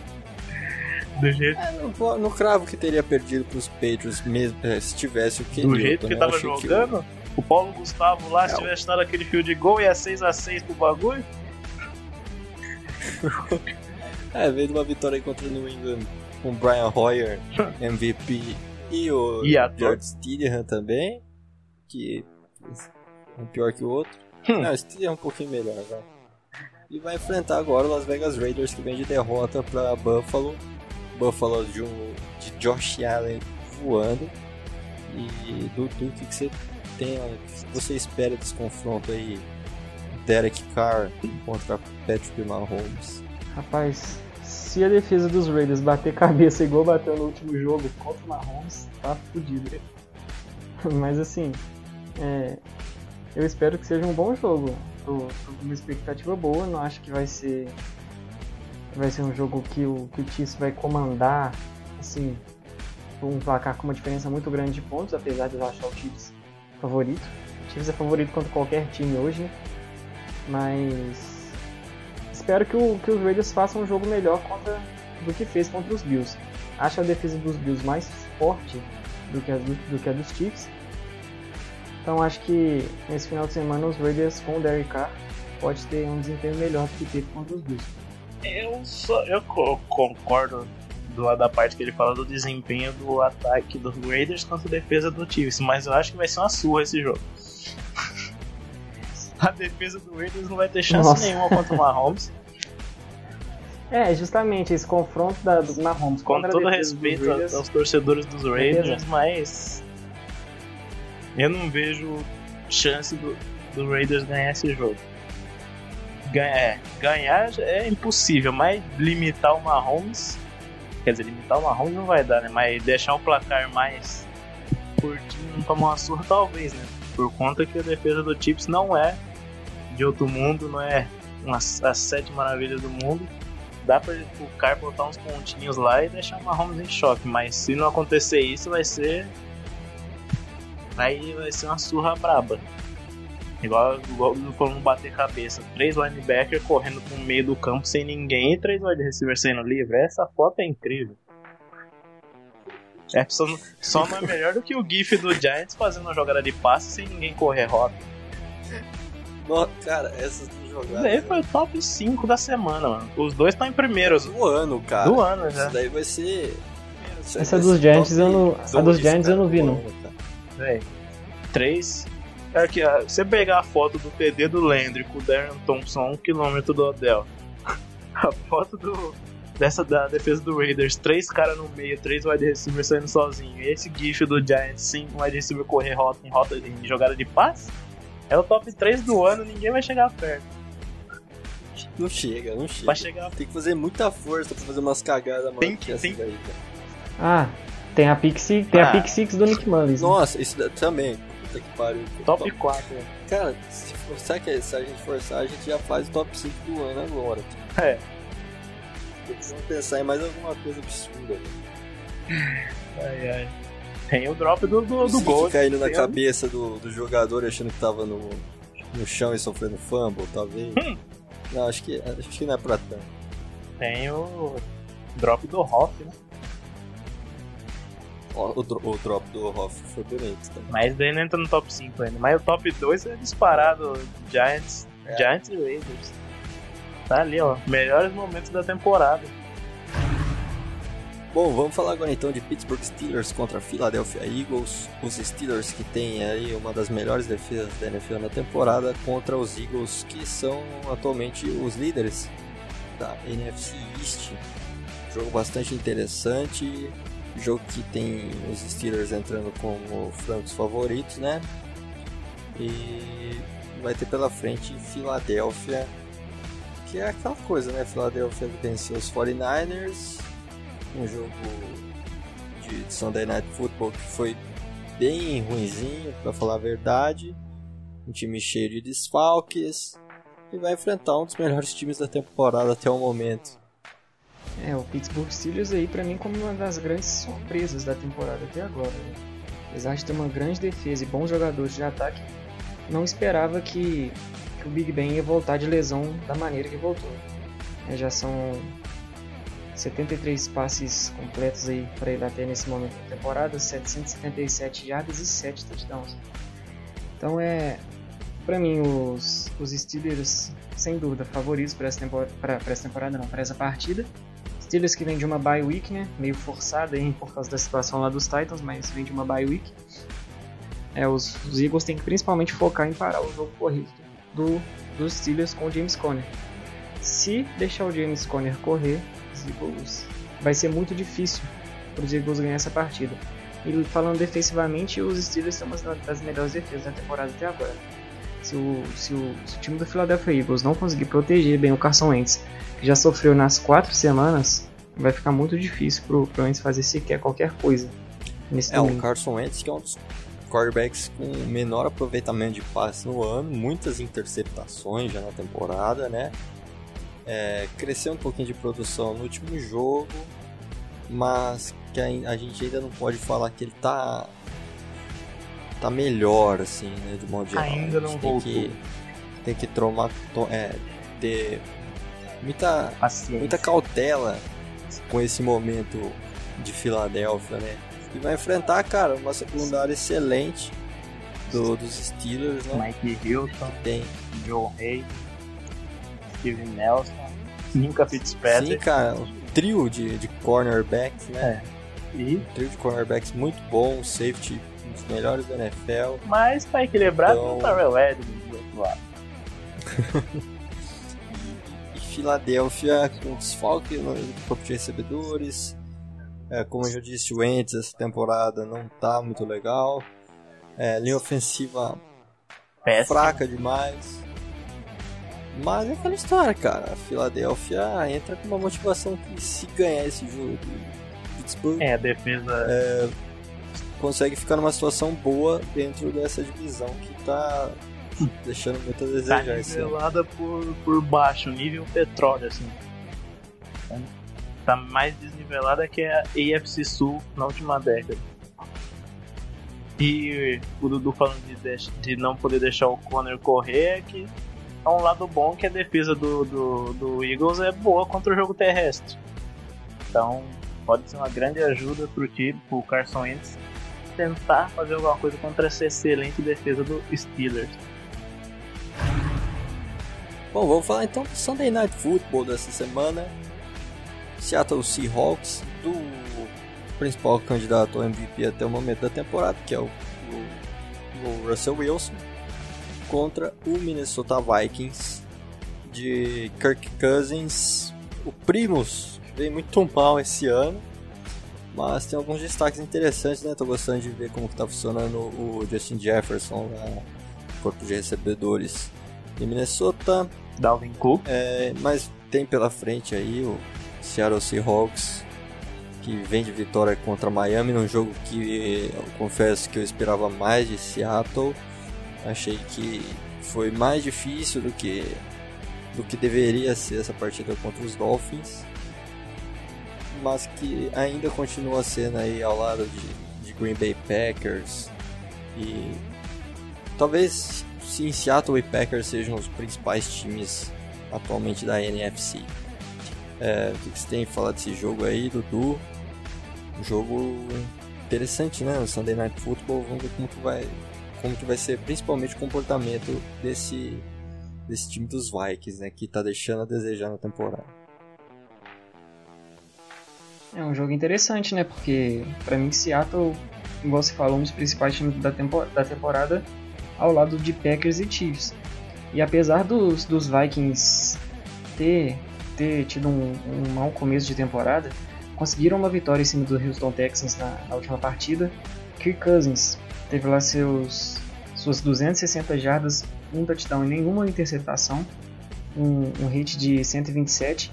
Do jeito, É, não, não cravo que teria perdido pros Patriots mesmo é, se tivesse o Kenilton. do jeito que né? tava Achei que o- jogando, o Paulo Gustavo lá, se É, tivesse dado aquele fio de gol, ia 6x6 pro bagulho. [laughs] É, veio de uma vitória aí contra o New England com o Brian Hoyer, [laughs] MVP, e o E. George Stidham também, que um pior que o outro. Hum. Não, o Stidham é um pouquinho melhor, vai. E vai enfrentar agora o Las Vegas Raiders, que vem de derrota para Buffalo. Buffalo de, um, de Josh Allen voando. E Dudu, o que, que você tem, o que você espera desse confronto aí? Derek Carr contra Patrick Mahomes. Rapaz, se a defesa dos Raiders bater cabeça igual bateu no último jogo contra o Mahomes, tá fudido. [laughs] Mas assim, é, eu espero que seja um bom jogo. Tô, tô com uma expectativa boa, não acho que vai ser vai ser um jogo que o, que o Chiefs vai comandar, assim, um placar com uma diferença muito grande de pontos, apesar de eu achar o Chiefs favorito. O Chiefs é favorito contra qualquer time hoje, né? mas espero que, o, que os Raiders façam um jogo melhor contra, do que fez contra os Bills. Acho a defesa dos Bills mais forte do que a, do, do que a dos Chiefs. Então acho que nesse final de semana os Raiders com o Derek Carr pode ter um desempenho melhor do que teve contra os Bills. Eu, só, eu co- concordo do da parte que ele fala do desempenho do ataque dos Raiders contra a defesa do Chiefs, mas eu acho que vai ser uma surra esse jogo. [laughs] A defesa do Raiders não vai ter chance Nossa. nenhuma contra o Mahomes. É, justamente esse confronto da, do Mahomes Com contra todo respeito Raiders. aos torcedores dos Raiders, mas eu não vejo chance do, do Raiders ganhar esse jogo. Ganhar, é, ganhar já é impossível, mas limitar o Mahomes, quer dizer, limitar o Mahomes não vai dar, né? Mas deixar o placar mais curtinho, não tomar uma surra talvez, né? Por conta que a defesa do Chiefs não é de outro mundo, não é uma, as sete maravilhas do mundo dá pra o cara botar uns pontinhos lá e deixar o Mahomes em choque, mas se não acontecer isso, vai ser. Aí vai ser uma surra braba. Igual, igual falando bater cabeça. Três linebackers correndo pro meio do campo sem ninguém e três wide receivers saindo livre. Essa foto é incrível. É, só, só não é melhor do que o GIF do Giants fazendo uma jogada de passe sem ninguém correr rota. No- cara, essas duas Isso jogadas daí foi o top 5 da semana, mano. Os dois estão em primeiro do ano, cara. do ano já. Isso daí vai ser. isso Essa vai dos ser Giants eu não- a dos dois, Giants eu não vi, não. Véi, três. É que você pegar a foto do TD do Landry com o Darren Thompson a um quilômetro do Odell. [laughs] A foto do, dessa da defesa do Raiders, três caras no meio, três wide receivers saindo sozinho. E esse gif do Giants, cinco wide receiver correr rota em rota em jogada de passe. É o top 3 do ano, ninguém vai chegar perto. Não chega, não chega. Vai chegar Tem que fazer muita força pra fazer umas cagadas maior Tem que tem- daí, cara. Ah, tem a Pick Six, tem Ah. a Pick Six do Nick Mullins. né? Nossa, isso da- também. Puta que pariu. Top 4. Cara, se, for, sabe que se a gente forçar, a gente já faz o top 5 do ano agora. É. Precisamos pensar em mais alguma coisa absurda. Ai, ai. Tem o drop do, do, do gol. caindo na o- cabeça do, do jogador achando que tava no, no chão e sofrendo fumble, talvez. Hum. Não, acho que, acho que não é pra tanto. Tem o drop do Hoff, né? O, dro- o drop do Hoff foi bonito também. Mas daí não entra no top 5 ainda. Mas o top 2 é disparado Giants, É. Giants e Raiders. Tá ali, ó. Melhores momentos da temporada. Bom, vamos falar agora então de Pittsburgh Steelers contra Philadelphia Eagles. Os Steelers que têm aí uma das melhores defesas da NFL na temporada contra os Eagles que são atualmente os líderes da NFC East. Jogo bastante interessante. Jogo que tem os Steelers entrando como francos favoritos, né? E vai ter pela frente Philadelphia, que é aquela coisa, né? Philadelphia venceu os 49ers, um jogo de Sunday Night Football que foi bem ruinzinho, para falar a verdade. Um time cheio de desfalques e vai enfrentar um dos melhores times da temporada até o momento. É, o Pittsburgh Steelers aí pra mim como uma das grandes surpresas da temporada até agora. Né? Apesar de ter uma grande defesa e bons jogadores de ataque, não esperava que, que o Big Ben ia voltar de lesão da maneira que voltou. É, já são 73 passes completos aí para ele até nesse momento da temporada, 777 jardas e 7 touchdowns. Então é, para mim os, os Steelers sem dúvida favoritos para essa temporada, para essa temporada não, para essa partida. Steelers que vem de uma bye week, né? Meio forçada aí por causa da situação lá dos Titans, mas vem de uma bye week. É, os, os Eagles têm que principalmente focar em parar o jogo corrido do, dos Steelers com o James Conner. Se deixar o James Conner correr, Eagles vai ser muito difícil para os Eagles ganhar essa partida. E falando defensivamente, os Steelers são uma das melhores defesas da temporada até agora. Se o, se o, se o time do Philadelphia Eagles não conseguir proteger bem o Carson Wentz, que já sofreu nas quatro semanas, vai ficar muito difícil pro, pro Wentz fazer sequer qualquer coisa nesse É, o. Carson Wentz que é um dos quarterbacks com menor aproveitamento de passe no ano, muitas interceptações já na temporada, né? É, cresceu um pouquinho de produção no último jogo, mas que a, a gente ainda não pode falar que ele tá tá melhor assim, né, de modo geral. Ainda não tem voltou. que tem que tomar to- é, ter muita Paciência. muita cautela com esse momento de Filadélfia, né? E vai enfrentar, cara, uma secundária excelente do, dos Steelers, né? Mike Hilton, Que tem. Joe Hay, Steven Nelson, Minka Sim, Fitzpatrick cara, um trio de, de cornerbacks, né? e Um trio de cornerbacks muito bom, safety um dos melhores da NFL. mais pra equilibrar Então- o Terrell Edmonds do outro lado. [laughs] E Filadélfia com desfalque no corpo de recebedores. É, como eu já disse, o Wentz essa temporada não tá muito legal. É, linha ofensiva Péssimo. fraca demais. Mas é aquela história, cara. A Filadélfia entra com uma motivação que se ganhar esse jogo, Pittsburgh É, a defesa consegue ficar numa situação boa dentro dessa divisão que tá deixando muito a tá desejar ano. nivelada por, por baixo, nível petróleo, assim. Tá mais desnivelada que a AFC Sul na última década. E o Dudu falando de, de não poder deixar o Conner correr é que é um lado bom que a defesa do, do, do Eagles é boa contra o jogo terrestre. Então pode ser uma grande ajuda pro time, pro Carson Wentz tentar fazer alguma coisa contra essa excelente defesa do Steelers. Bom, vamos falar então do Sunday Night Football dessa semana. Seattle Seahawks, do principal candidato ao MVP até o momento da temporada, que é o, o- o Russell Wilson, contra o Minnesota Vikings de Kirk Cousins, o Primus, veio muito mal esse ano, mas tem alguns destaques interessantes, né? Tô gostando de ver como que tá funcionando o Justin Jefferson lá no corpo de recebedores de Minnesota. Dalvin Cook. É, mas tem pela frente aí o Seattle Seahawks, que vem de vitória contra Miami num jogo que eu confesso que eu esperava mais de Seattle. Achei que foi mais difícil do que do que deveria ser essa partida contra os Dolphins, mas que ainda continua sendo aí ao lado de, de Green Bay Packers e talvez sim Seattle e Packers sejam os principais times atualmente da NFC. É, o que você tem falar desse jogo aí, Dudu? Um jogo interessante, né? O Sunday Night Football, vamos ver como que vai, como que vai ser principalmente o comportamento desse, desse time dos Vikings, né? Que tá deixando a desejar na temporada. É um jogo interessante, né? Porque para mim Seattle, igual você falou, um dos principais times da, tempo, da temporada ao lado de Packers e Chiefs. E apesar dos, dos Vikings ter, ter tido um, um mau começo de temporada, conseguiram uma vitória em cima do Houston Texans na, na última partida. Kirk Cousins teve lá seus, suas 260 jardas, um touchdown e nenhuma interceptação, um, um hit de 127.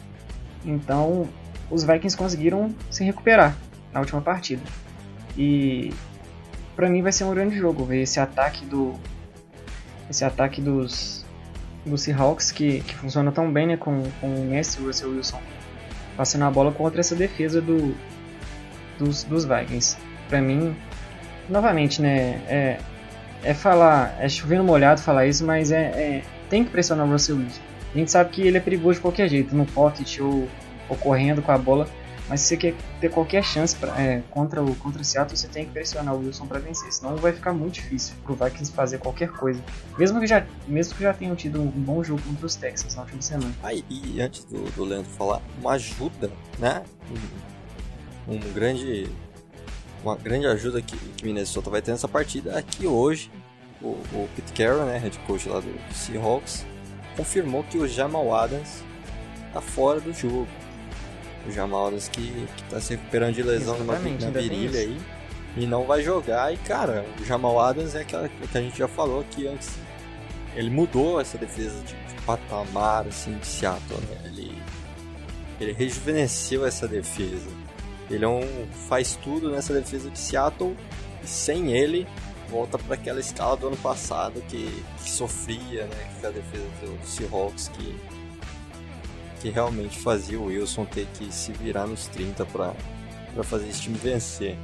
Então, os Vikings conseguiram se recuperar na última partida. E para mim vai ser um grande jogo ver esse ataque do esse ataque dos dos Seahawks que, que funciona tão bem né, com, com o Messi e o Russell Wilson passando a bola contra essa defesa do, dos, dos Vikings. Para mim, novamente, né, é, é falar, é chovendo molhado falar isso, mas é, é, tem que pressionar o Russell Wilson. A gente sabe que ele é perigoso de qualquer jeito, no pocket ou, ou correndo com a bola, mas se você quer ter qualquer chance pra, é, contra o contra o Seattle, você tem que pressionar o Wilson para vencer, senão vai ficar muito difícil pro Vikings fazer qualquer coisa. Mesmo que já, mesmo que já tenham tido um bom jogo contra os Texans na última semana. Ah, e antes do, do Leandro falar, uma ajuda, né? Um, um grande uma grande ajuda que, que Minnesota vai ter nessa partida é que hoje o, o Pete Carroll, né, head coach lá do Seahawks, confirmou que o Jamal Adams tá fora do jogo o Jamal Adams que, que tá se recuperando de lesão numa, na virilha aí. E não vai jogar. E cara, o Jamal Adams é aquela que a gente já falou aqui antes. Ele mudou essa defesa de, de patamar assim, de Seattle. Né? Ele, ele rejuvenesceu essa defesa. Ele é um, faz tudo nessa defesa de Seattle. E sem ele, volta para aquela escala do ano passado que, que sofria, né? Que a defesa do Seahawks que que realmente fazia o Wilson ter que se virar nos 30 para fazer esse time vencer.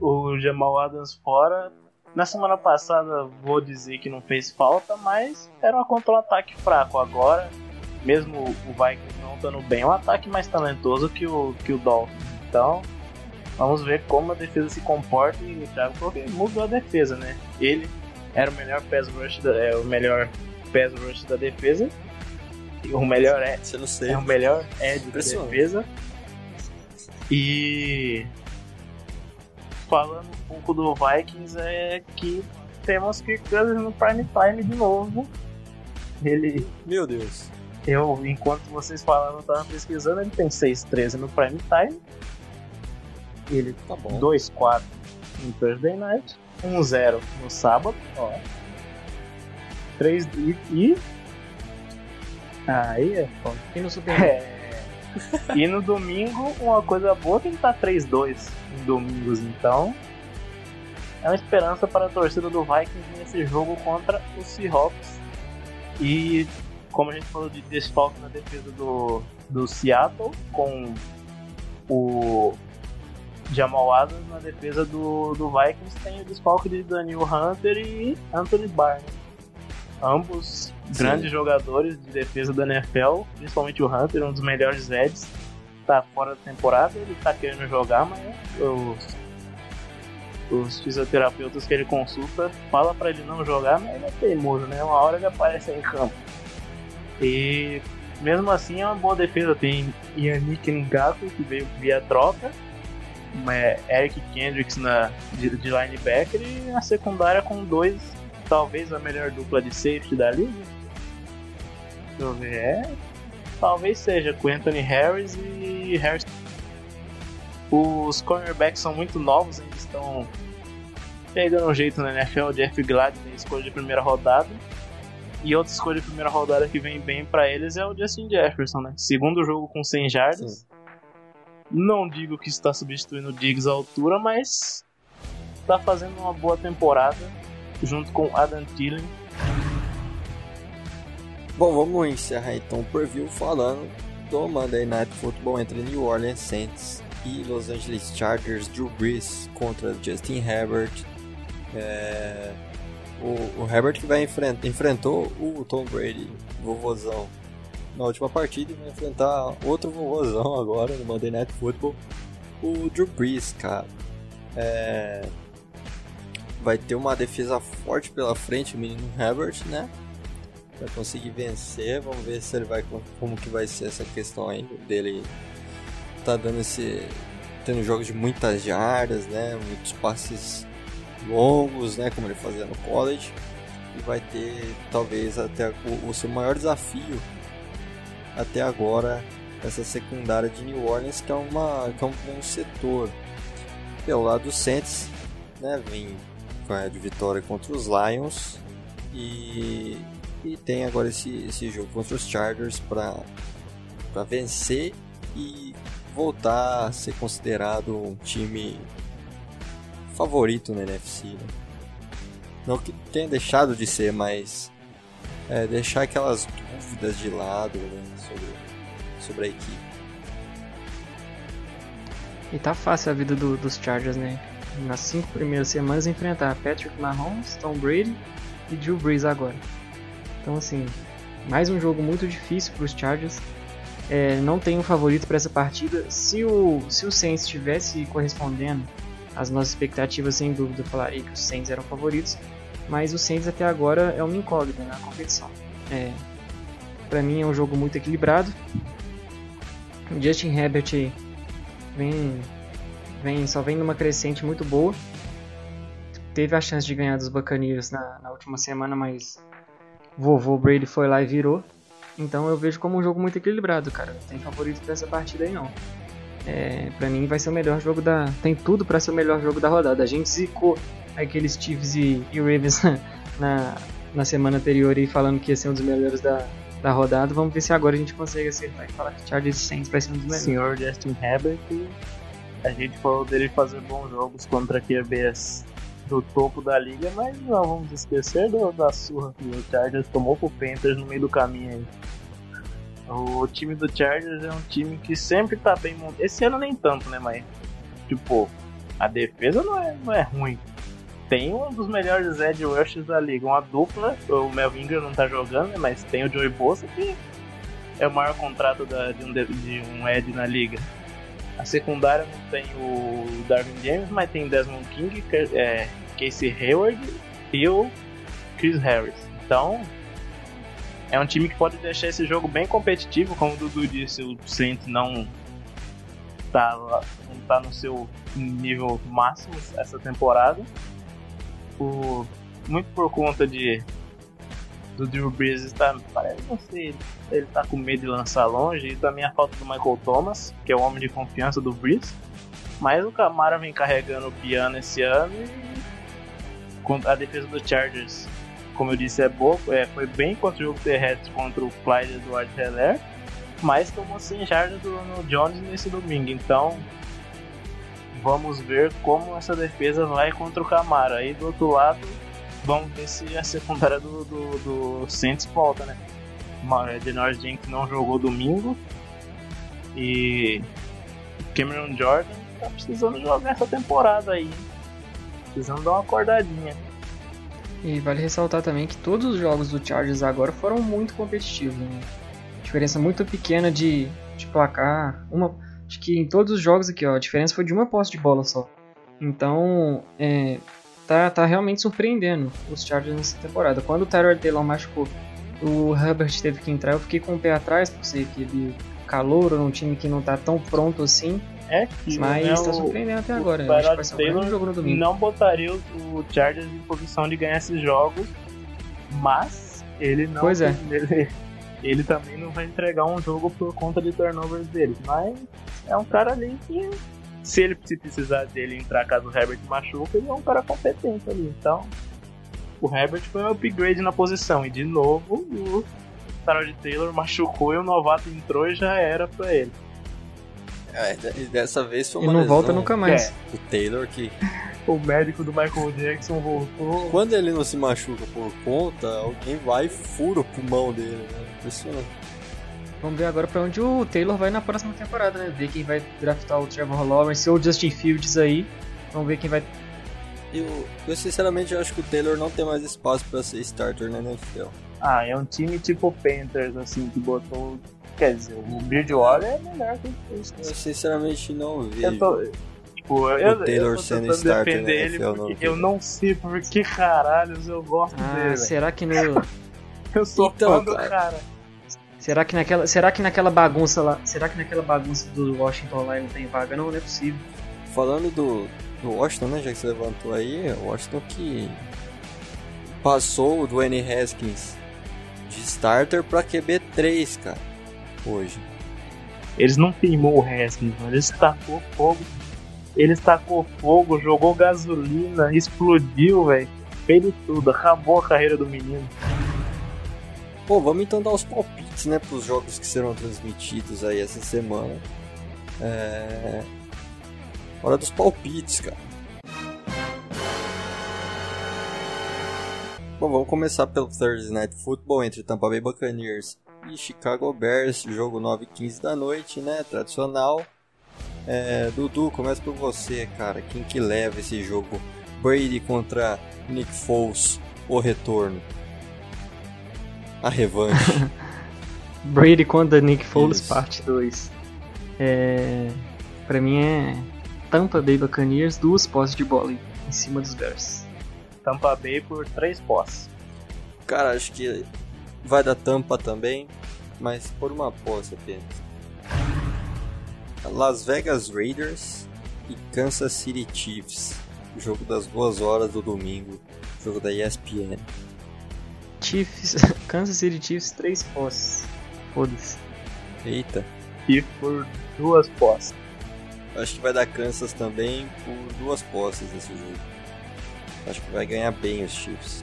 O Jamal Adams fora. Na semana passada, vou dizer que não fez falta, mas era um contra-ataque fraco. Agora, mesmo o Vikings não estando bem, é um ataque mais talentoso que o, que o Dolphins. Então, vamos ver como a defesa se comporta e o Thiago porque mudou a defesa, né? Ele era o melhor pass rush da, é, o melhor pass rush da defesa o melhor é, Você não sei. é o melhor é de defesa. E falando um pouco do Vikings é que temos que Cousins no prime time de novo. Ele. Meu Deus. Eu, enquanto vocês falavam, tava pesquisando, ele tem 6-13 no prime time. Ele tá bom. 2-4 no Thursday night. 1-0 no sábado, ó. 3 e, e Aí é foda. E no [laughs] Super é... E no domingo, uma coisa boa é que ele tá 3-2 em domingos, então. É uma esperança para a torcida do Vikings nesse jogo contra o Seahawks. E como a gente falou de desfalque na defesa do, do Seattle, com o Jamal Adams na defesa do, do Vikings, tem o desfalque de Daniel Hunter e Anthony Barnes. Ambos Sim. grandes jogadores de defesa da NFL, principalmente o Hunter, um dos melhores Eds, tá fora da temporada, ele tá querendo jogar, mas os, os fisioterapeutas que ele consulta fala para ele não jogar, mas ele é teimoso, né? Uma hora ele aparece em campo. E mesmo assim é uma boa defesa. Tem Yannick Ngaku, que veio via troca, Eric Kendricks na, de, de linebacker e na secundária com dois, talvez a melhor dupla de safety da liga Deixa eu ver. É, talvez seja com Anthony Harris e Harris. Os cornerbacks são muito novos, ainda estão pegando um jeito na NFL. Jeff Gladney, escolha de primeira rodada. E outra escolha de primeira rodada que vem bem para eles é o Justin Jefferson, né? Segundo jogo com 100 jardas. Não digo que está substituindo o Diggs à altura, mas está fazendo uma boa temporada junto com Adam Thielen. Bom, vamos encerrar então o preview falando do Monday Night Football entre New Orleans Saints e Los Angeles Chargers. Drew Brees contra Justin Herbert. É... O, o, Herbert que vai enfrent, enfrentou o Tom Brady, vovozão, na última partida e vai enfrentar outro vovozão agora no Monday Night Football, o Drew Brees, cara. É... Vai ter uma defesa forte pela frente, o menino Herbert, né? Vai conseguir vencer, vamos ver se ele vai como que vai ser essa questão aí dele tá dando esse tendo jogos de muitas jardas, né? Muitos passes longos, né? Como ele fazia no college. E vai ter talvez até o, o seu maior desafio até agora essa secundária de New Orleans que é uma que é um bom setor. Pelo lado do Saints, né? Vem de vitória contra os Lions e, e tem agora esse, esse jogo contra os Chargers para vencer e voltar a ser considerado um time favorito na NFC. Né? Não que tenha deixado de ser, mas é, deixar aquelas dúvidas de lado né, sobre, sobre a equipe. E tá fácil a vida do, dos Chargers, né? Nas cinco primeiras semanas enfrentar Patrick Mahomes, Tom Brady e Drew Brees agora. Então assim, mais um jogo muito difícil para os Chargers. É, não tenho favorito para essa partida. Se o, se o Saints estivesse correspondendo às nossas expectativas, sem dúvida, eu falaria que os Saints eram favoritos. Mas o Saints até agora é uma incógnita na competição. É, para mim é um jogo muito equilibrado. O Justin Herbert vem, vem, só vem numa crescente muito boa. Teve a chance de ganhar dos Buccaneers na, na última semana, mas vovô Brady foi lá e virou. Então eu vejo como um jogo muito equilibrado, cara. Não tem favorito pra essa partida aí não. É, pra mim vai ser o melhor jogo da. Tem tudo para ser o melhor jogo da rodada. A gente zicou aqueles Chiefs e, e Ravens [laughs] na, na semana anterior e falando que ia ser um dos melhores da, da rodada. Vamos ver se agora a gente consegue acertar e falar que Chargers Saints vai ser um dos melhores. Senhor Justin Herbert, a gente falou dele fazer bons jogos contra QBs do topo da liga, mas não vamos esquecer do, da surra que o Chargers tomou pro Panthers no meio do caminho aí. O time do Chargers é um time que sempre tá bem montado. Esse ano nem tanto, né, mas tipo, a defesa não é, não é ruim. Tem um dos melhores edge rushes da liga, uma dupla. O Melvin Ingram não tá jogando, né, mas tem o Joey Bosa que é o maior contrato da, de, um, de um edge na liga. A secundária não tem o Darwin James, mas tem Desmond King, é, Casey Hayward e o Chris Harris. Então, é um time que pode deixar esse jogo bem competitivo, como o Dudu disse, o Saints não tá, não tá no seu nível máximo essa temporada. O, muito por conta de do Drew Brees está, parece, não sei, ele tá com medo de lançar longe e também a falta do Michael Thomas, que é o homem de confiança do Brees. Mas o Camara vem carregando o piano esse ano e a defesa do Chargers, como eu disse, é boa, é, foi bem contra o jogo terrestre contra o Clyde Edward Heller, mas tomou 100 jardas do no Jones nesse domingo, então vamos ver como essa defesa vai contra o Camara. Aí do outro lado, vamos ver se a secundária do, do, do Saints volta, né? Denor Jenkins não jogou domingo e Cameron Jordan tá precisando jogar essa temporada aí. Precisando dar uma acordadinha. E vale ressaltar também que todos os jogos do Chargers agora foram muito competitivos. Né? Diferença muito pequena de, de placar. Uma, acho que em todos os jogos aqui, ó, a diferença foi de uma posse de bola só. Então, é, tá, tá realmente surpreendendo os Chargers nessa temporada. Quando o Tyler Taylor machucou, o Herbert teve que entrar, eu fiquei com o pé atrás, por ser aquele calor num time que não tá tão pronto assim. É, mas né, tá surpreendendo até agora. O acho que vai ser Taylor jogo no domingo. Não botaria o Chargers em posição de ganhar esses jogos, mas ele não. Pois é. [laughs] Ele, ele também não vai entregar um jogo por conta de turnovers dele. Mas é um cara ali que se ele se precisar dele entrar caso o Herbert machuca, ele é um cara competente ali. Então, o Herbert foi um upgrade na posição. E de novo, o Tarot Taylor machucou e o novato entrou e já era pra ele. É, e dessa vez foi E uma não lesão volta nunca mais. É. do Taylor que [laughs] O médico do Michael Jackson voltou. quando ele não se machuca por conta, alguém vai e fura o pulmão dele, né? Impressionante. Vamos ver agora pra onde o Taylor vai na próxima temporada, né? Ver quem vai draftar o Trevor Lawrence ou o Justin Fields aí. Vamos ver quem vai. Eu, eu sinceramente acho que o Taylor não tem mais espaço pra ser starter na NFL. Ah, é um time tipo Panthers, assim, que botou. Quer dizer, o Bridgewater é melhor que isso. Eu sinceramente não vejo. Eu tô. Tipo, eu, Taylor eu tô sendo starter defender na ele NFL, porque não eu não sei por que caralhos eu gosto Ah, dele. será que no. [laughs] Eu sou Então, fã do cara. cara. Será que naquela. Será que naquela bagunça lá. Será que naquela bagunça do Washington lá não tem vaga? Não, não é possível. Falando do, do Washington, né, já que você levantou aí, o Washington que passou o Dwayne Haskins de starter pra QB3, cara, hoje. Eles não queimou o Haskins. Eles tacou fogo. Ele tacou fogo, jogou gasolina, explodiu, velho. Fez tudo, acabou a carreira do menino. Pô, vamos então dar os palpites, né, pros jogos que serão transmitidos aí essa semana. É... Hora dos palpites, cara. Bom, vamos começar pelo Thursday Night Football entre Tampa Bay Buccaneers e Chicago Bears, jogo 9 h 15 da noite, né, tradicional. É, Dudu, começa por você, cara. Quem que leva esse jogo? Brady contra Nick Foles, o retorno. A revanche. [laughs] Brady contra Nick Foles, Isso. parte 2. É. Pra mim é. Tampa Bay Buccaneers, duas posses de bola em cima dos Bears. Tampa Bay por três posses. Cara, acho que vai dar tampa também, mas por uma posse apenas. Las Vegas Raiders e Kansas City Chiefs. Jogo das duas horas do domingo. Jogo da ESPN. Chiefs. [laughs] Kansas City Chiefs, três posses. Foda-se. Eita, E por duas posses. acho que vai dar Kansas também por duas posses esse jogo. Acho que vai ganhar bem os Chiefs.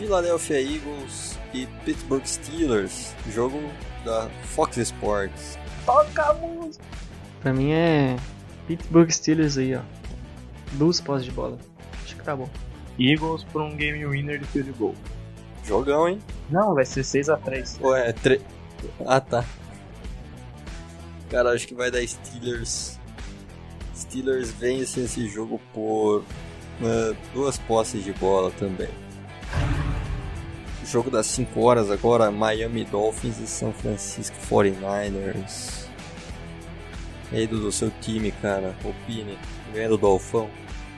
Philadelphia Eagles e Pittsburgh Steelers. Jogo da Fox Sports. Toca a música. Pra mim é. Pittsburgh Steelers aí, ó. Duas posses de bola. Acho que tá bom. Eagles por um game winner de field goal. Jogão, hein? Não, vai ser 6x3. Ué, tre... Ah, tá. Cara, acho que vai dar Steelers. Steelers vence esse jogo por eh, duas posses de bola também. Jogo das 5 horas agora, Miami Dolphins e São Francisco 49ers. E aí, do seu time, cara, opine. Ganha do Dolfão.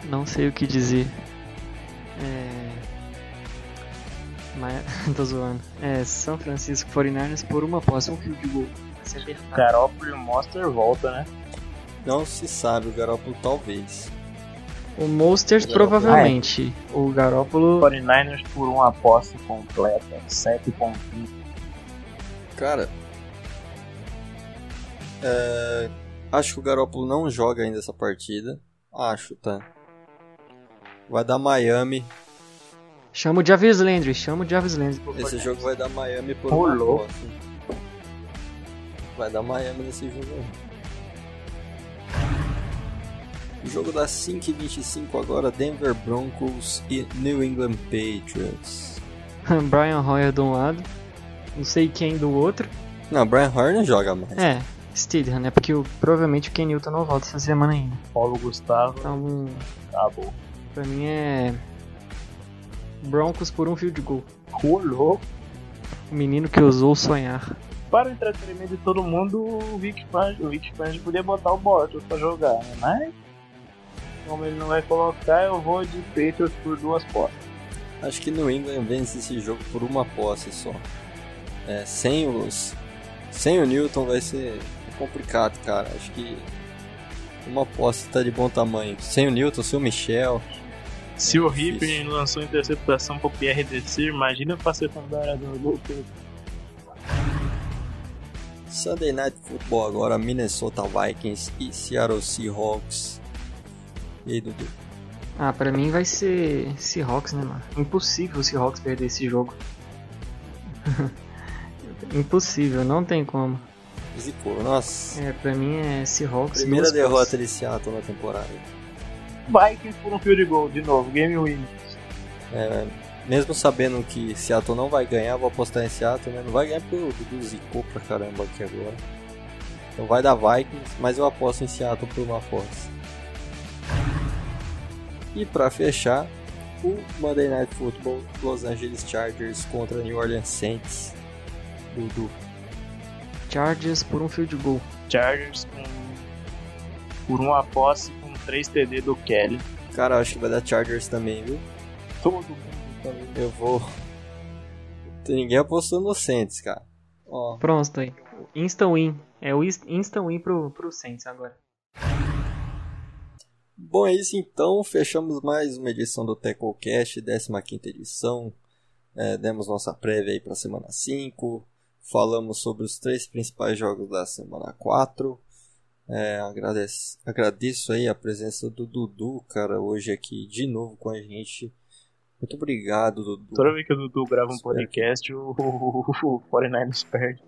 Não sei o que dizer. É. Mas. [laughs] tô zoando. É São Francisco 49ers por uma posse, um. Vai ser apertado. Garoppolo e o Monster volta, né? Não se sabe, o Garoppolo talvez. O Garoppolo. provavelmente. O Garópolo. 49ers por uma posse completa. 7.20. Cara, é, acho que o Garoppolo não joga ainda essa partida. Acho, tá? Vai dar Miami. Chama o Jarvis Landry, chama o Jarvis Landry. por Esse jogo vai dar Miami por posse. Vai dar Miami nesse jogo aí. Jogo das 5h25 agora, Denver Broncos e New England Patriots. [laughs] Brian Hoyer de um lado, não sei quem do outro. Não, Brian Hoyer não joga mais. É, Stidham, né? Porque o- provavelmente o Ken Newton não volta essa semana ainda. Paulo Gustavo. Então, Acabou. pra mim é. Broncos por um field goal. Rolou. O menino que ousou sonhar. Para o entretenimento de todo mundo, o Vic Fangio, o Vic Fangio podia botar o Bortles pra jogar, né? Mas, como ele não vai colocar, eu vou de Patriots por duas posses. Acho que New England vence esse jogo por uma posse só. É, sem os. Sem o Newton vai ser complicado, cara. Acho que uma posse tá de bom tamanho. Sem o Newton, sem o Michel. Se o difícil. Ripper lançou interceptação pro PRDC, imagina pra secundária do Lucas. Sunday Night Football agora, Minnesota Vikings e Seattle Seahawks. E aí, Dudu? Ah, pra mim vai ser Seahawks, né, mano? Impossível o Seahawks perder esse jogo. [laughs] Impossível, não tem como. Zicou, nossa. É, pra mim é Seahawks. Primeira derrota de Seattle na temporada. Vikings por um field goal, de novo, game win. É, mesmo sabendo que Seattle não vai ganhar, vou apostar em Seattle, né? Não vai ganhar porque o Dudu zicou pra caramba aqui agora. Então vai dar Vikings, mas eu aposto em Seattle por uma força. E pra fechar, o Monday Night Football Los Angeles Chargers contra New Orleans Saints. Dudu. Chargers por um field goal. Chargers com, por uma posse com 3 TD do Kelly. Cara, eu acho que vai dar Chargers também, viu? Todo mundo também. Eu vou. Ninguém apostando no Saints, cara. Ó, Pronto, aí. Instant win. É o inst- instant win pro, pro Saints agora. Bom, é isso então. Fechamos mais uma edição do TecoCast, 15 edição. É, demos nossa prévia aí para semana 5. Falamos sobre os três principais jogos da semana 4. É, agradeço, agradeço aí a presença do Dudu, cara, hoje aqui de novo com a gente. Muito obrigado, Dudu. Toda vez que o Dudu grava um Espero podcast, o, o, o 49ers perde.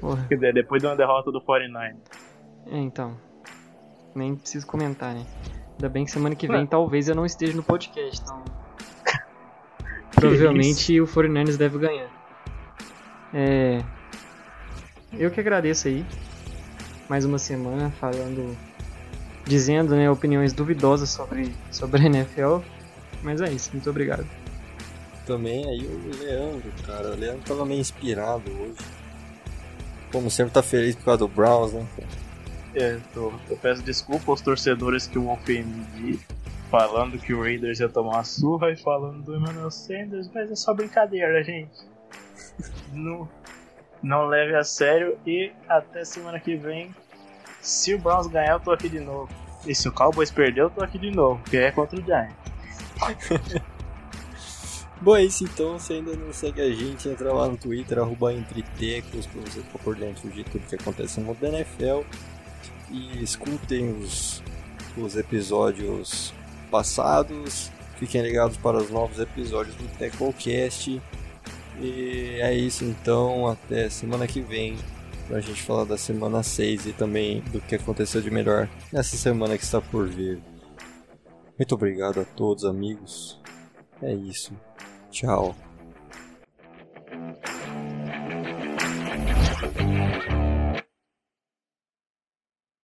Porra. Quer dizer, depois de uma derrota do 49ers. É, então. Nem preciso comentar, né? Ainda bem que semana que Ué. vem talvez eu não esteja no podcast, então. [laughs] Provavelmente o 49ers deve ganhar. É. Eu que agradeço aí. Mais uma semana falando. Dizendo, né, opiniões duvidosas sobre, sobre a NFL. Mas é isso, muito obrigado. Também aí o Leandro, cara. O Leandro tava meio inspirado hoje. Como sempre, tá feliz por causa do Browns, né? É, tô- eu peço desculpa aos torcedores que eu ofendi, falando que o Raiders ia tomar uma surra e falando do Emmanuel Sanders, mas é só brincadeira, gente. não, não leve a sério e até semana que vem. Se o Browns ganhar, eu tô aqui de novo. E se o Cowboys perder, eu tô aqui de novo, porque é contra o Giants. [laughs] Bom, é isso então. Se ainda não segue a gente, entra lá no Twitter, arroba entretecos, pra você ficar por dentro de tudo que acontece no mundo da NFL. E escutem os, os episódios passados. Fiquem ligados para os novos episódios do TecoCast. E é isso então. Até semana que vem. Pra gente falar da semana 6 e também do que aconteceu de melhor nessa semana que está por vir. Muito obrigado a todos, amigos. É isso. Tchau.